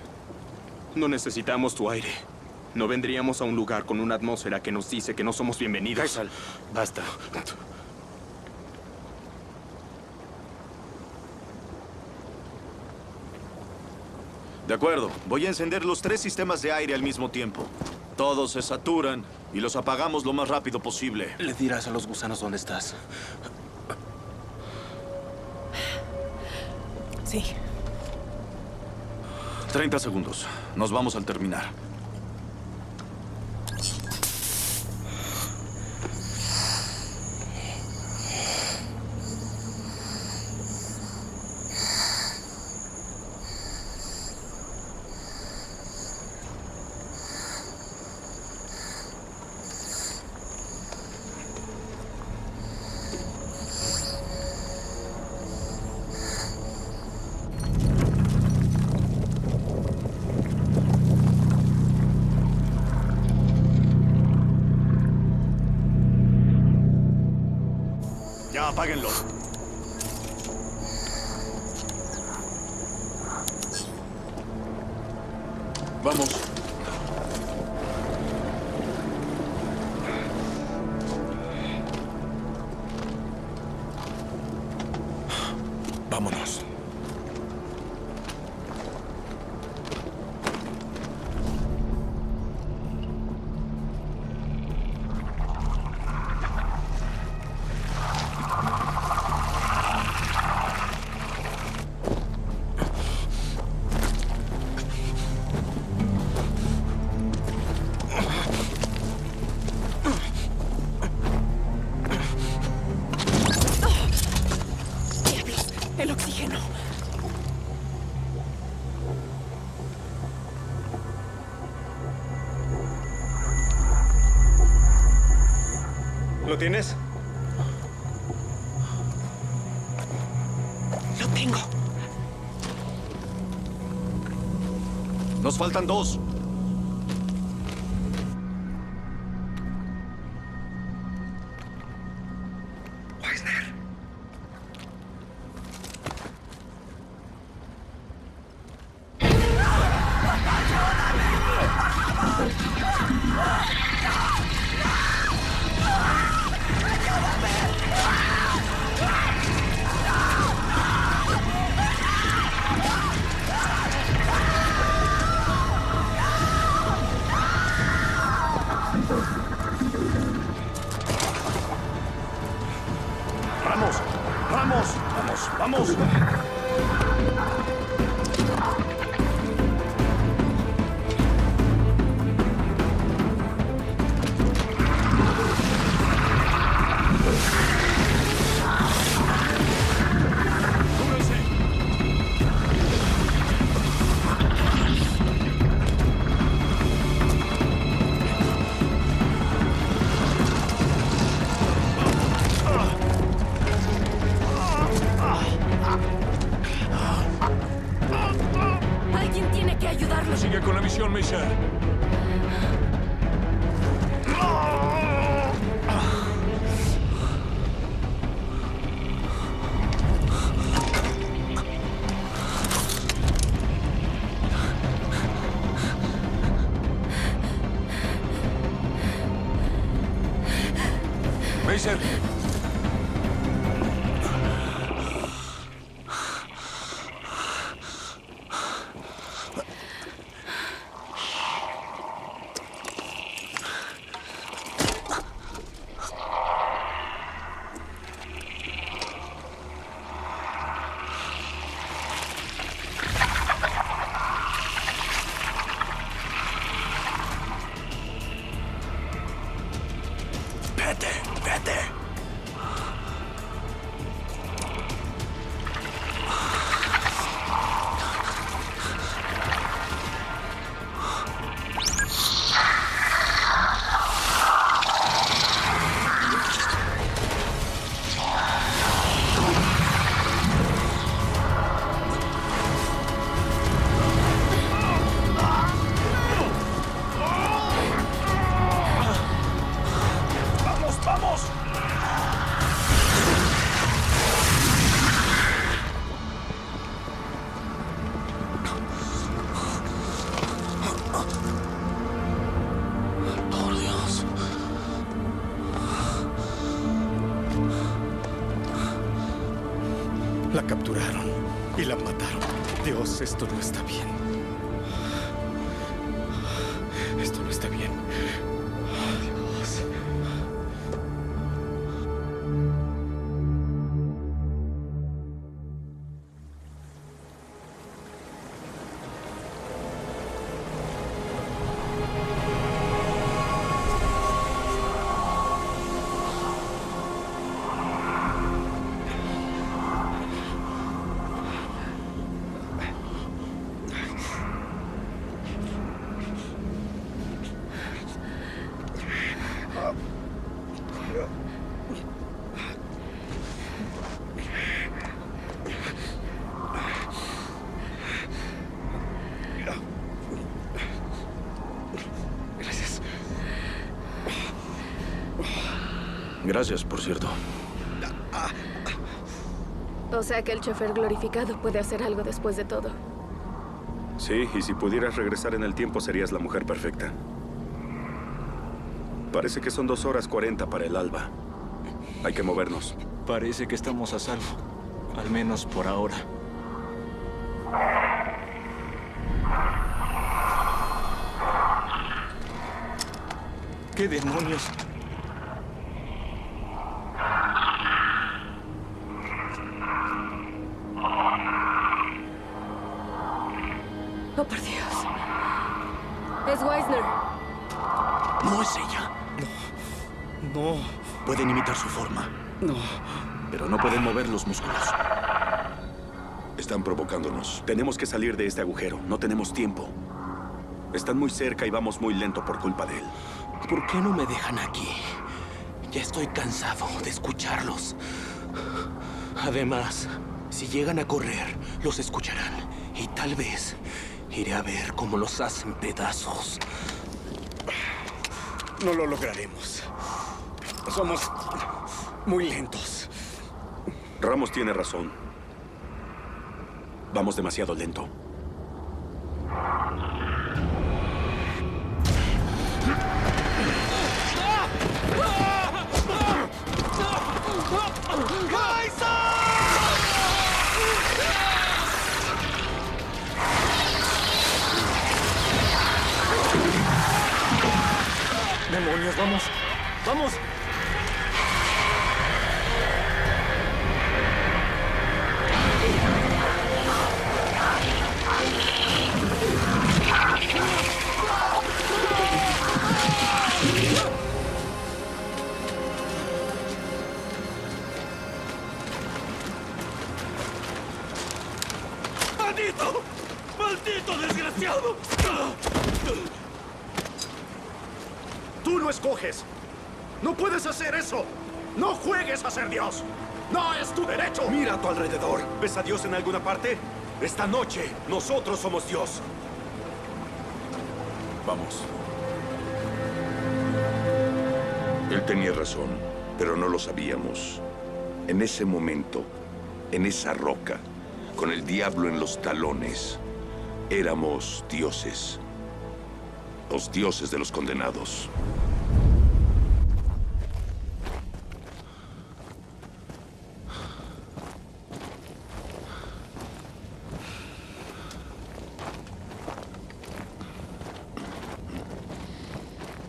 No necesitamos tu aire. No vendríamos a un lugar con una atmósfera que nos dice que no somos bienvenidos. Kaisal, basta. De acuerdo, voy a encender los tres sistemas de aire al mismo tiempo. Todos se saturan y los apagamos lo más rápido posible. Le dirás a los gusanos dónde estás. Sí. 30 segundos. Nos vamos al terminar. Ya, apáguenlo. Vamos. ¿Lo tienes? Lo tengo. Nos faltan dos. Gracias, por cierto. O sea que el chofer glorificado puede hacer algo después de todo. Sí, y si pudieras regresar en el tiempo serías la mujer perfecta. Parece que son dos horas cuarenta para el alba. Hay que movernos. Parece que estamos a salvo. Al menos por ahora. ¿Qué demonios? Tenemos que salir de este agujero. No tenemos tiempo. Están muy cerca y vamos muy lento por culpa de él. ¿Por qué no me dejan aquí? Ya estoy cansado de escucharlos. Además, si llegan a correr, los escucharán. Y tal vez iré a ver cómo los hacen pedazos. No lo lograremos. Somos muy lentos. Ramos tiene razón. Vamos demasiado lento. ¡Demonios, vamos! ¡Vamos! Desgraciado! Tú no escoges. No puedes hacer eso. No juegues a ser Dios. No es tu derecho. Mira a tu alrededor. ¿Ves a Dios en alguna parte? Esta noche, nosotros somos Dios. Vamos. Él tenía razón, pero no lo sabíamos. En ese momento, en esa roca, con el diablo en los talones, éramos dioses. Los dioses de los condenados.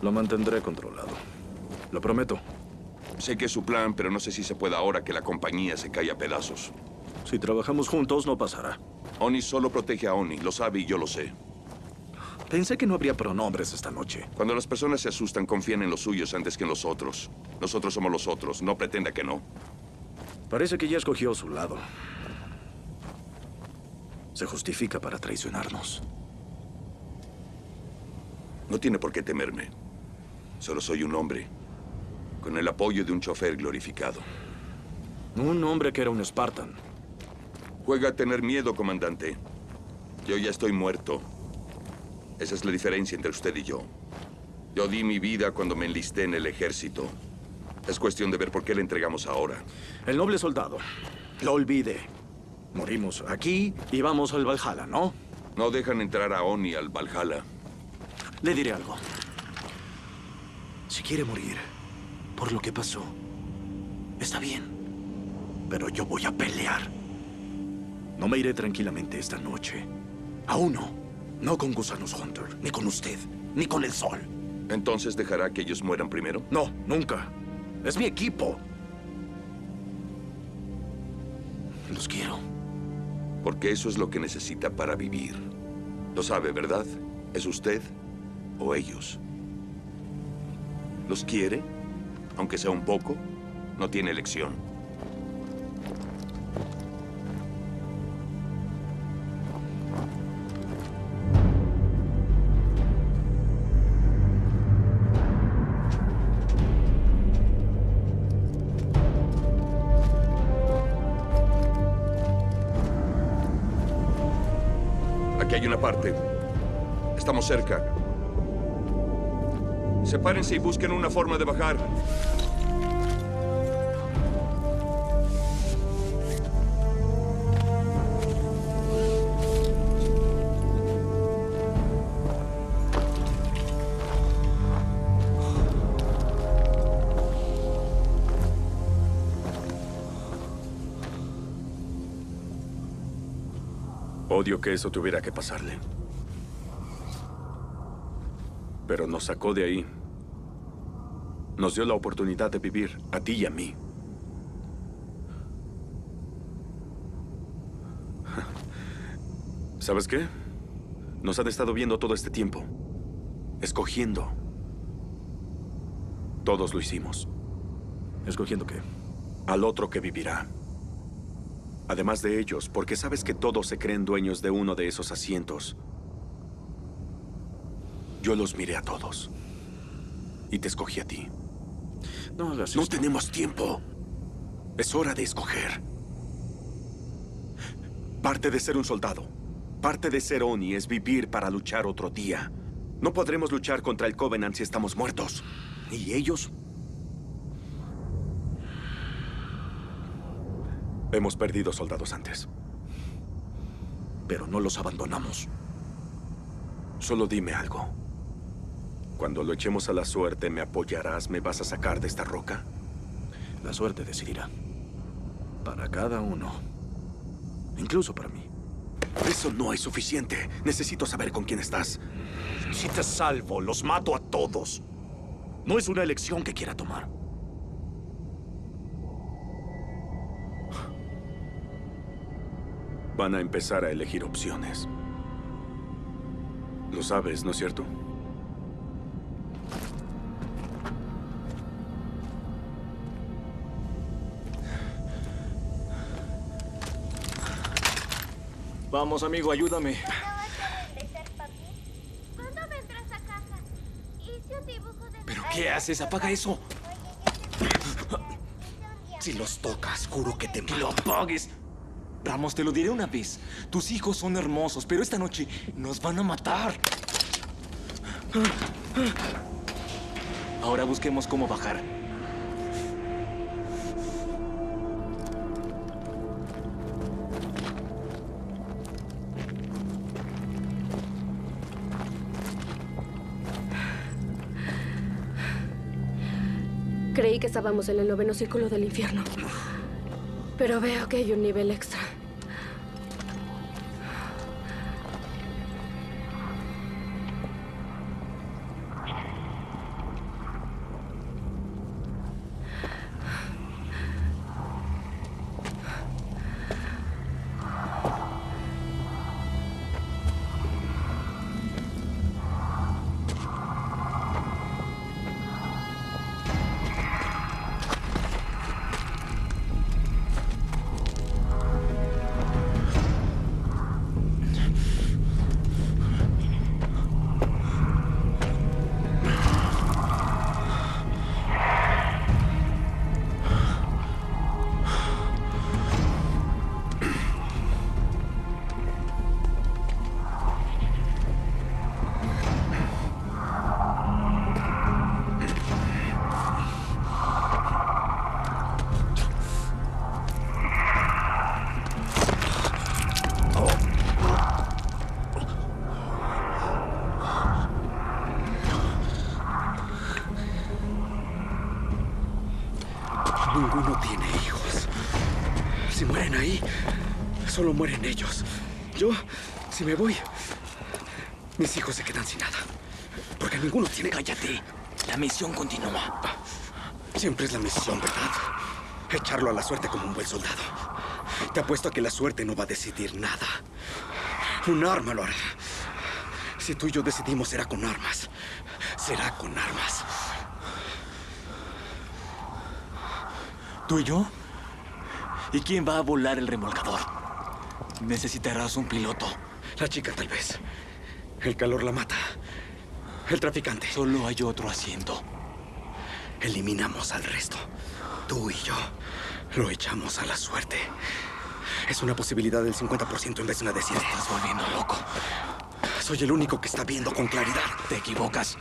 Lo mantendré controlado. Lo prometo. Sé que es su plan, pero no sé si se puede ahora que la compañía se cae a pedazos. Si trabajamos juntos, no pasará. Oni solo protege a Oni, lo sabe y yo lo sé. Pensé que no habría pronombres esta noche. Cuando las personas se asustan, confían en los suyos antes que en los otros. Nosotros somos los otros, no pretenda que no. Parece que ya escogió su lado. Se justifica para traicionarnos. No tiene por qué temerme. Solo soy un hombre, con el apoyo de un chofer glorificado. Un hombre que era un Spartan. Juega a tener miedo, comandante. Yo ya estoy muerto. Esa es la diferencia entre usted y yo. Yo di mi vida cuando me enlisté en el ejército. Es cuestión de ver por qué le entregamos ahora. El noble soldado. Lo olvide. Morimos aquí y vamos al Valhalla, ¿no? No dejan entrar a Oni al Valhalla. Le diré algo. Si quiere morir por lo que pasó, está bien. Pero yo voy a pelear No me iré tranquilamente esta noche. Aún no. No con Gusanos Hunter, ni con usted, ni con el sol. ¿Entonces dejará que ellos mueran primero? No, nunca. Es mi equipo. Los quiero. Porque eso es lo que necesita para vivir. Lo sabe, ¿verdad? ¿Es usted o ellos? ¿Los quiere? Aunque sea un poco, no tiene elección. Cerca. Sepárense y busquen una forma de bajar. Odio que eso tuviera que pasarle. Pero nos sacó de ahí. Nos dio la oportunidad de vivir, a ti y a mí. ¿Sabes qué? Nos han estado viendo todo este tiempo. Escogiendo. Todos lo hicimos. ¿Escogiendo qué? Al otro que vivirá. Además de ellos, porque sabes que todos se creen dueños de uno de esos asientos. Yo los miré a todos. Y te escogí a ti. No No esto. tenemos tiempo. Es hora de escoger. Parte de ser un soldado, parte de ser Oni es vivir para luchar otro día. No podremos luchar contra el Covenant si estamos muertos. ¿Y ellos? Hemos perdido soldados antes. Pero no los abandonamos. Solo dime algo. Cuando lo echemos a la suerte, ¿me apoyarás? ¿Me vas a sacar de esta roca? La suerte decidirá. Para cada uno. Incluso para mí. Eso no es suficiente. Necesito saber con quién estás. Si te salvo, los mato a todos. No es una elección que quiera tomar. Van a empezar a elegir opciones. Lo sabes, ¿no es cierto? Vamos, amigo, ayúdame. ¿Cuándo vendrás a casa? Hice un dibujo de... ¿Pero qué haces? Apaga eso. Si los tocas, juro que te mato. lo apagues. Ramos, te lo diré una vez. Tus hijos son hermosos, pero esta noche nos van a matar. Ahora busquemos cómo bajar. Que estábamos en el noveno círculo del infierno. Pero veo que hay un nivel extra. Solo mueren ellos. Yo, si me voy, mis hijos se quedan sin nada. Porque ninguno tiene... Cállate. La misión continúa. Siempre es la misión, ¿verdad? Echarlo a la suerte como un buen soldado. Te apuesto a que la suerte no va a decidir nada. Un arma lo hará. Si tú y yo decidimos, será con armas. Será con armas. ¿Tú y yo? ¿Y quién va a volar el remolcador? Necesitarás un piloto. La chica, tal vez. El calor la mata. El traficante. Solo hay otro asiento. Eliminamos al resto. Tú y yo lo echamos a la suerte. Es una posibilidad del 50% en vez de una de 100. Estás volviendo loco. Soy el único que está viendo con claridad. Te equivocas.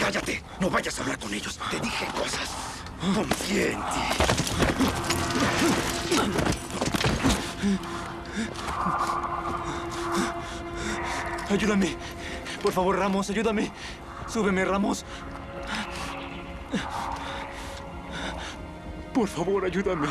Cállate. No vayas a hablar con ellos. Te dije cosas. Confié en ti. Ayúdame. Por favor, Ramos, ayúdame. Súbeme, Ramos. Por favor, ayúdame.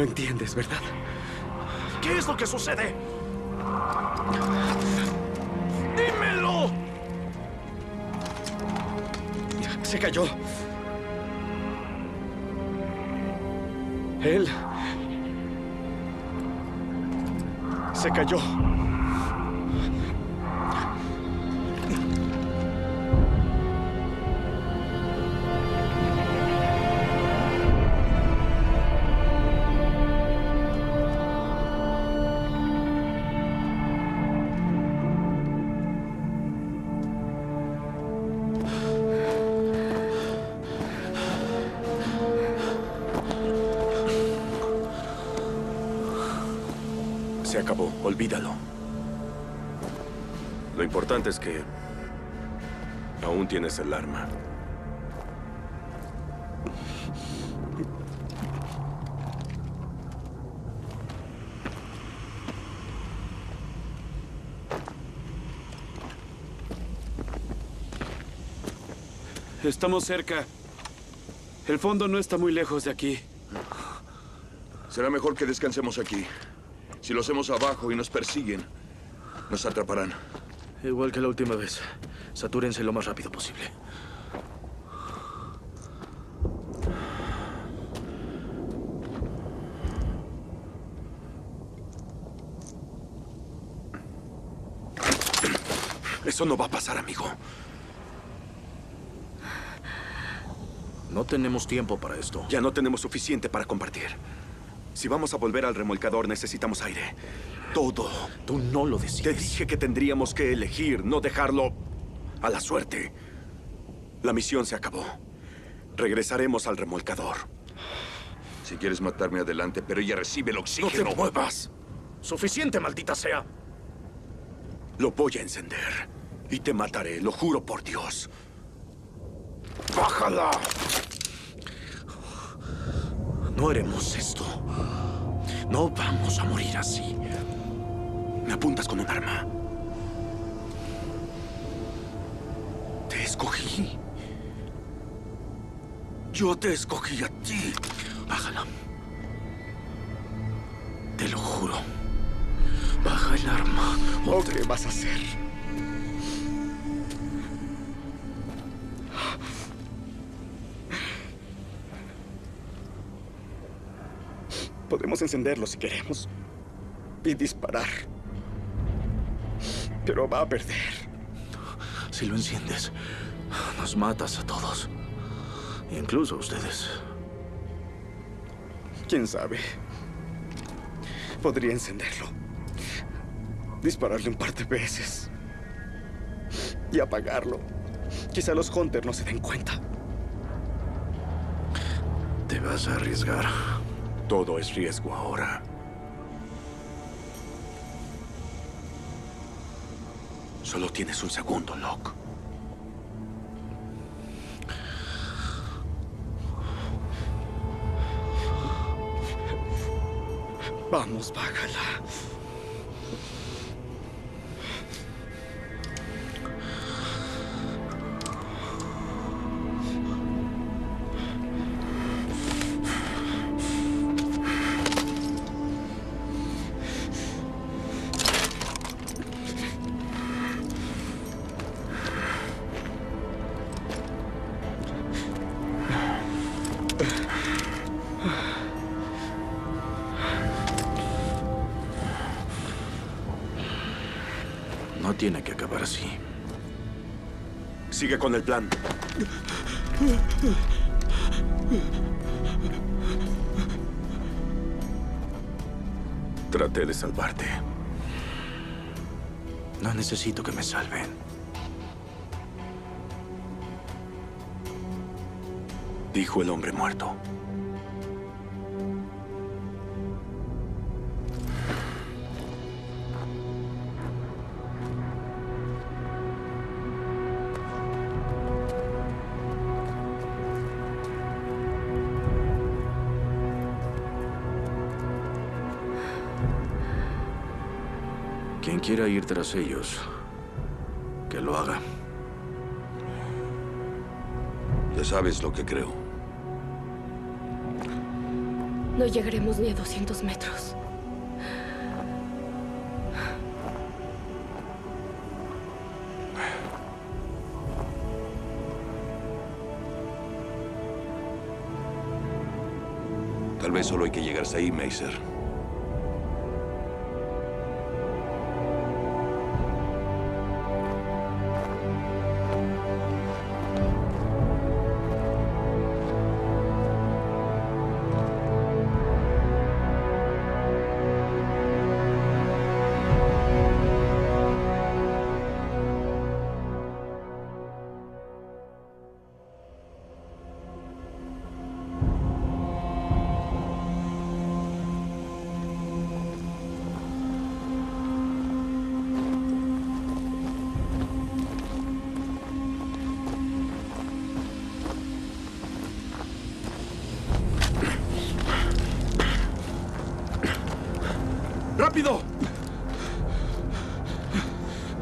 Lo entiendes, ¿verdad? ¿Qué es lo que sucede? ¡Dímelo! Se cayó. Él... Se cayó. Olvídalo. Lo importante es que aún tienes el arma. Estamos cerca. El fondo no está muy lejos de aquí. Será mejor que descansemos aquí. Si lo hacemos abajo y nos persiguen, nos atraparán. Igual que la última vez. Satúrense lo más rápido posible. Eso no va a pasar, amigo. No tenemos tiempo para esto. Ya no tenemos suficiente para compartir. Si vamos a volver al remolcador, necesitamos aire. Todo. Tú no lo decides. Te dije que tendríamos que elegir, no dejarlo a la suerte. La misión se acabó. Regresaremos al remolcador. Si quieres matarme, adelante, pero ella recibe el oxígeno. ¡No te muevas! Suficiente, maldita sea. Lo voy a encender. Y te mataré, lo juro por Dios. ¡Bájala! No haremos esto. No vamos a morir así. Me apuntas con un arma. Te escogí. Yo te escogí a ti. Bájala. Te lo juro. Baja el arma. ¿O qué vas a hacer? Podemos encenderlo si queremos. Y disparar. Pero va a perder. Si lo enciendes, nos matas a todos. Incluso a ustedes. ¿Quién sabe? Podría encenderlo. Dispararle un par de veces. Y apagarlo. Quizá los Hunter no se den cuenta. Te vas a arriesgar. Todo es riesgo ahora. Solo tienes un segundo, Locke. Vamos, bájala. Con el plan. Traté de salvarte. No necesito que me salven. Dijo el hombre muerto. Tras ellos, que lo haga. Ya sabes lo que creo. No llegaremos ni a 200 metros. Tal vez solo hay que llegar hasta ahí, Macer.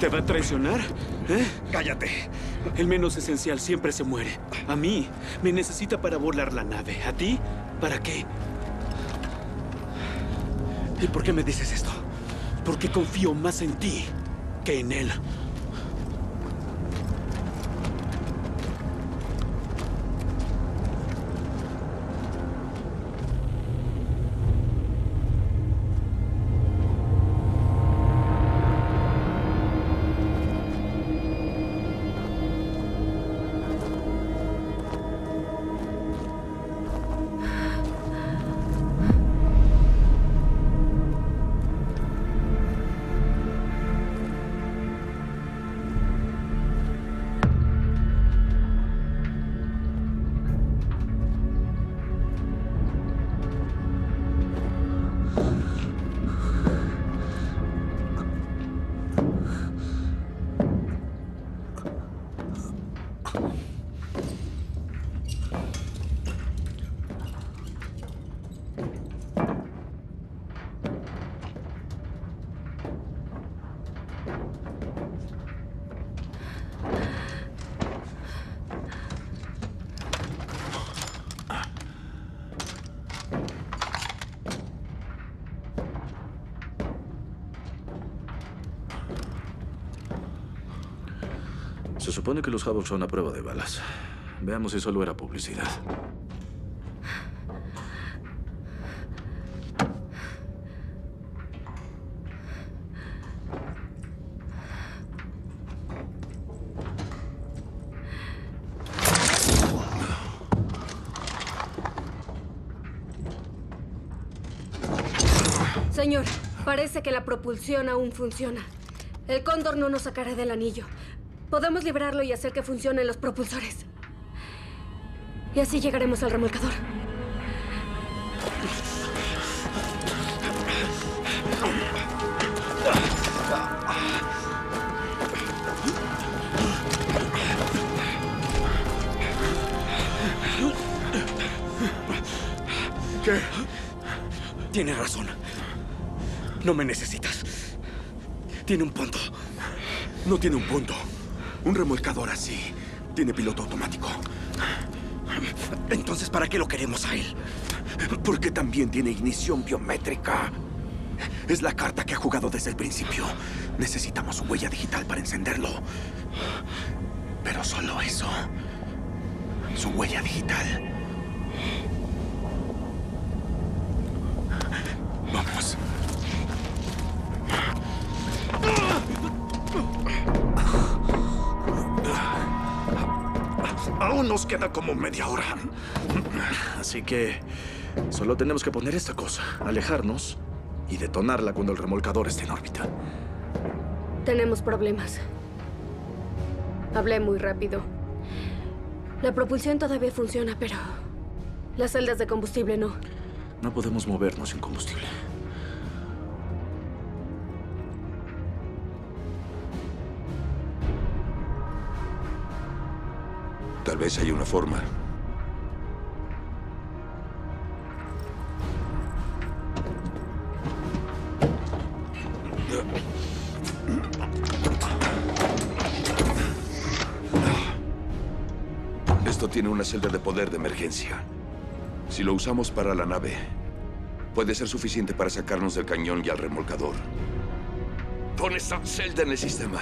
¿Te va a traicionar? ¿Eh? Cállate. El menos esencial siempre se muere. A mí me necesita para volar la nave. ¿A ti? ¿Para qué? ¿Y por qué me dices esto? Porque confío más en ti que en él. Supone que los Havok son a prueba de balas. Veamos si solo era publicidad. Señor, parece que la propulsión aún funciona. El cóndor no nos sacará del anillo. Podemos librarlo y hacer que funcionen los propulsores. Y así llegaremos al remolcador. ¿Qué? Tiene razón. No me necesitas. Tiene un punto. No tiene un punto. Un remolcador así tiene piloto automático. Entonces, ¿para qué lo queremos a él? Porque también tiene ignición biométrica. Es la carta que ha jugado desde el principio. Necesitamos su huella digital para encenderlo. Pero solo eso. Su huella digital. Aún nos queda como media hora. Así que solo tenemos que poner esta cosa, alejarnos y detonarla cuando el remolcador esté en órbita. Tenemos problemas. Hablé muy rápido. La propulsión todavía funciona, pero las celdas de combustible no. No podemos movernos sin combustible. Tal vez hay una forma. Esto tiene una celda de poder de emergencia. Si lo usamos para la nave, puede ser suficiente para sacarnos del cañón y al remolcador. Pon esa celda en el sistema.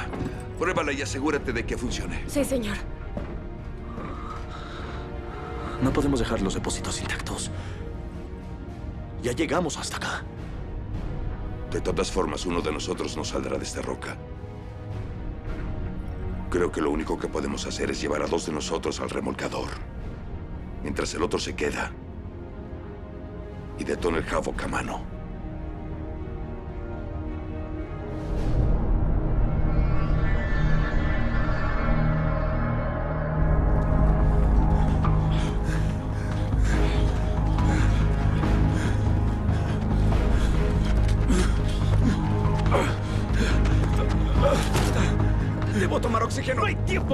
Pruébala y asegúrate de que funcione. Sí, señor. No podemos dejar los depósitos intactos. Ya llegamos hasta acá. De todas formas, uno de nosotros no saldrá de esta roca. Creo que lo único que podemos hacer es llevar a dos de nosotros al remolcador. Mientras el otro se queda. Y detona el Havok a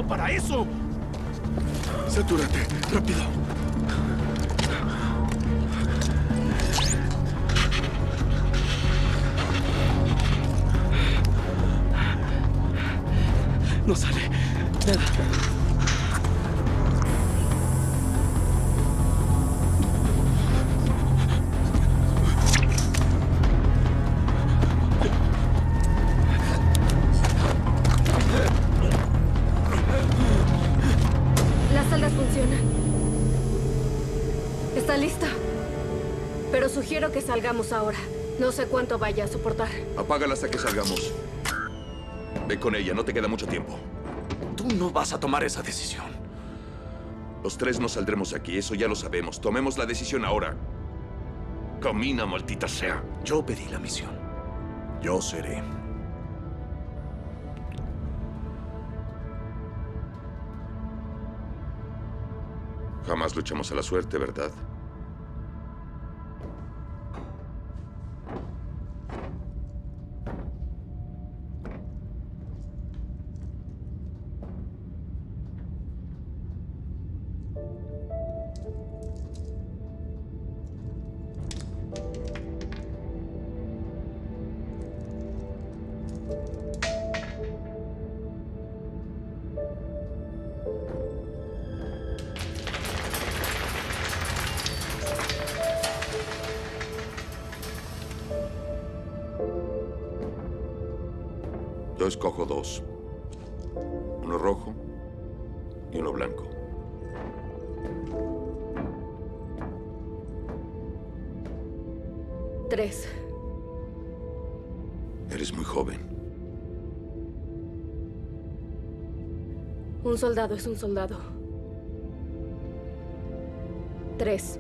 para eso. Satúrate, rápido. No sé cuánto vaya a soportar. Apágala hasta que salgamos. Ve con ella, no te queda mucho tiempo. Tú no vas a tomar esa decisión. Los tres no saldremos aquí, eso ya lo sabemos. Tomemos la decisión ahora. Camina, maldita sea. Yo pedí la misión. Yo seré. Jamás luchamos a la suerte, ¿verdad? Yo escojo dos. Uno rojo y uno blanco. Tres. Eres muy joven. Un soldado es un soldado. Tres.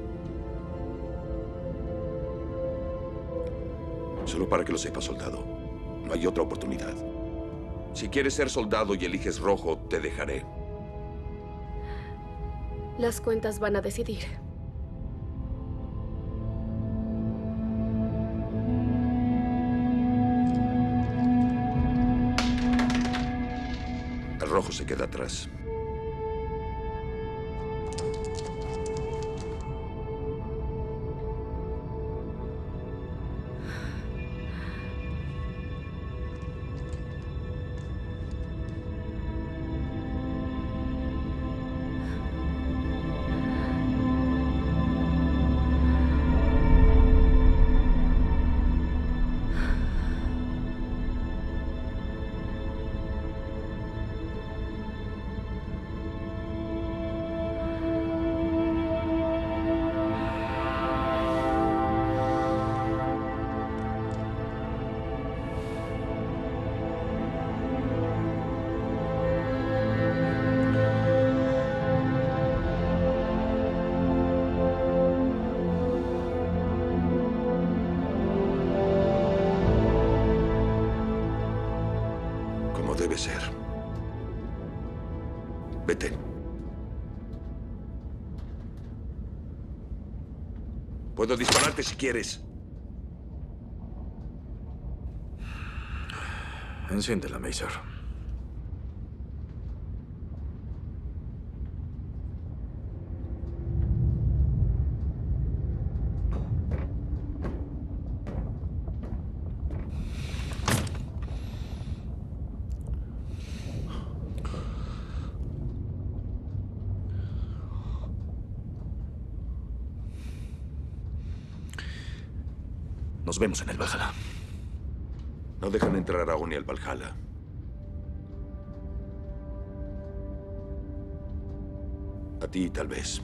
Solo para que lo sepas, soldado. No hay otra oportunidad. Si quieres ser soldado y eliges rojo, te dejaré. Las cuentas van a decidir. El rojo se queda atrás. Si quieres. Enciéndela, Mazer. Nos vemos en el Valhalla. No dejan entrar a Oni al Valhalla. A ti, tal vez.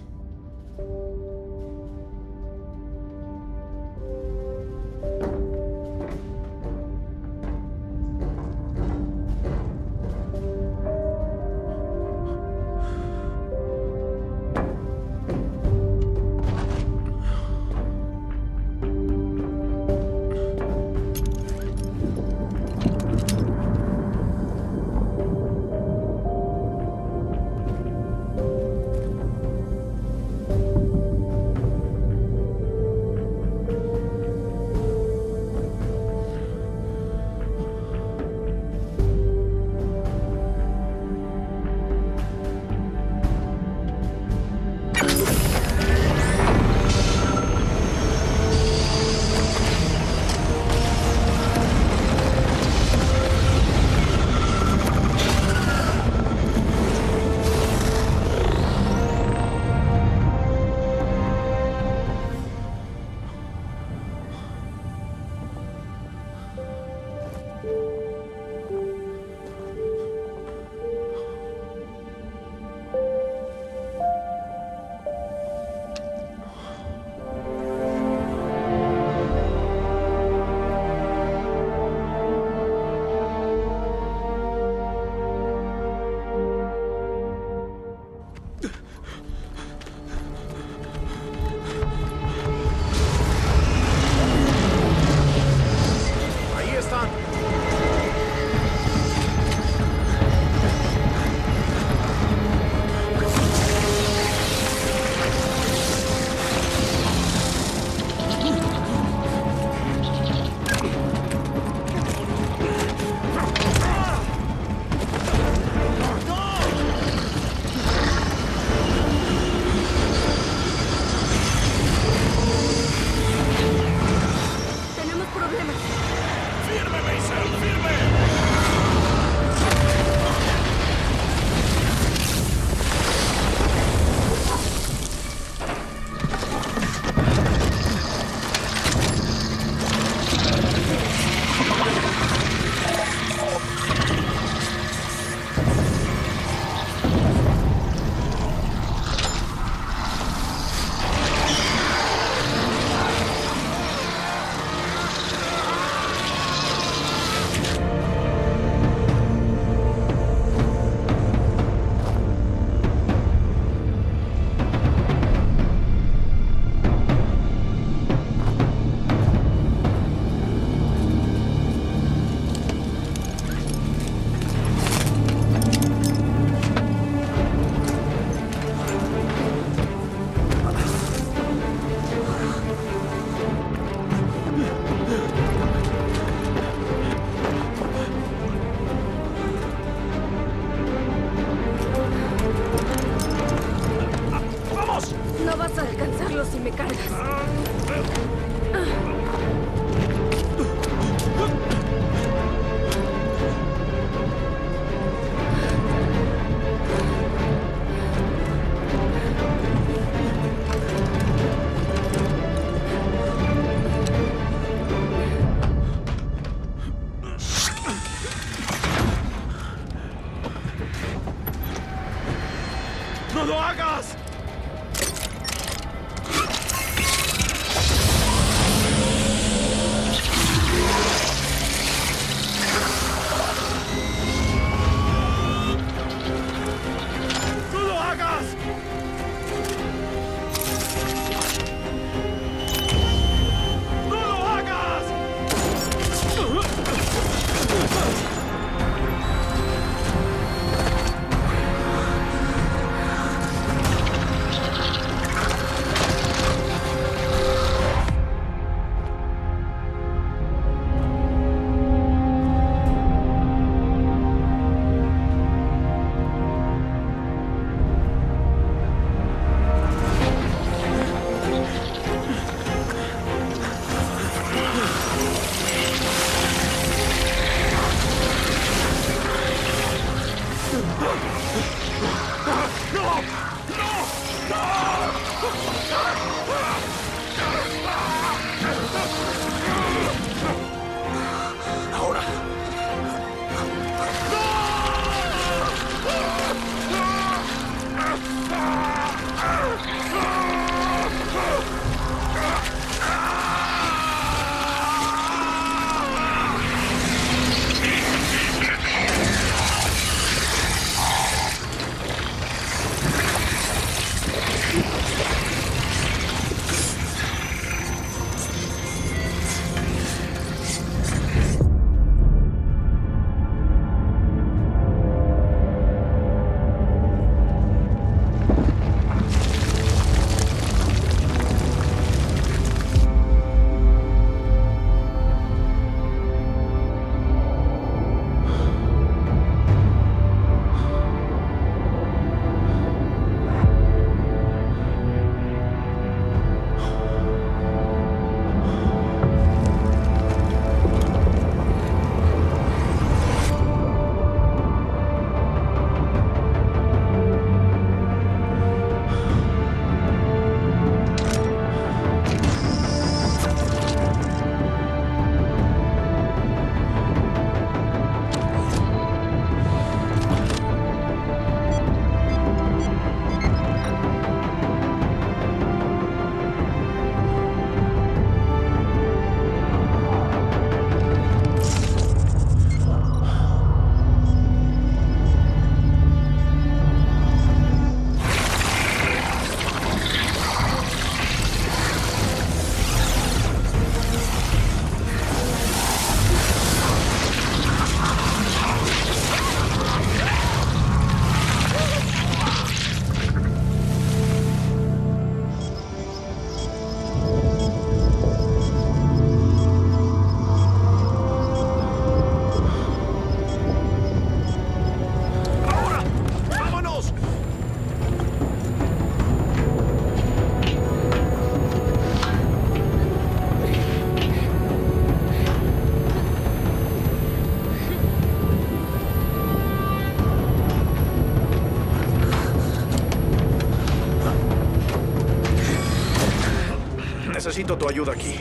Necesito tu ayuda aquí.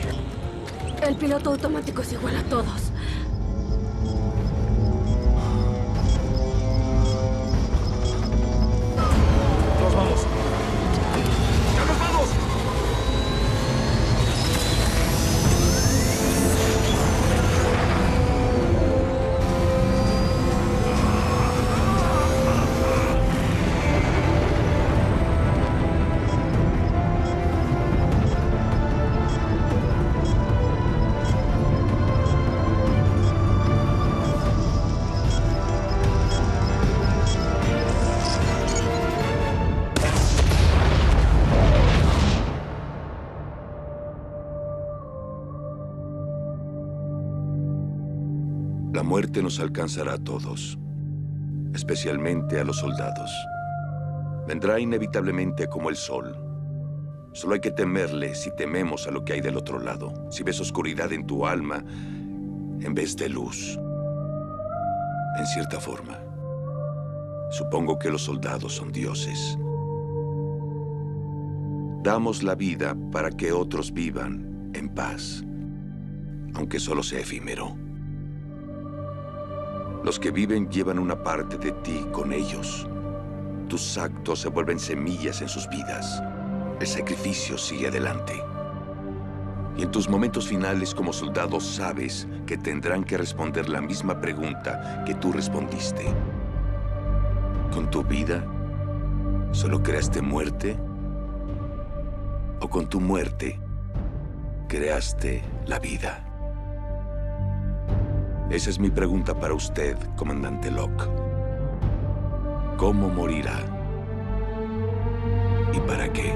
El piloto automático es igual a todos. Nos alcanzará a todos, especialmente a los soldados. Vendrá inevitablemente como el sol. Solo hay que temerle si tememos a lo que hay del otro lado, si ves oscuridad en tu alma en vez de luz. En cierta forma, supongo que los soldados son dioses. Damos la vida para que otros vivan en paz, aunque solo sea efímero. Los que viven llevan una parte de ti con ellos. Tus actos se vuelven semillas en sus vidas. El sacrificio sigue adelante. Y en tus momentos finales como soldado sabes que tendrán que responder la misma pregunta que tú respondiste. ¿Con tu vida solo creaste muerte? ¿O con tu muerte creaste la vida? Esa es mi pregunta para usted, comandante Locke. ¿Cómo morirá? ¿Y para qué?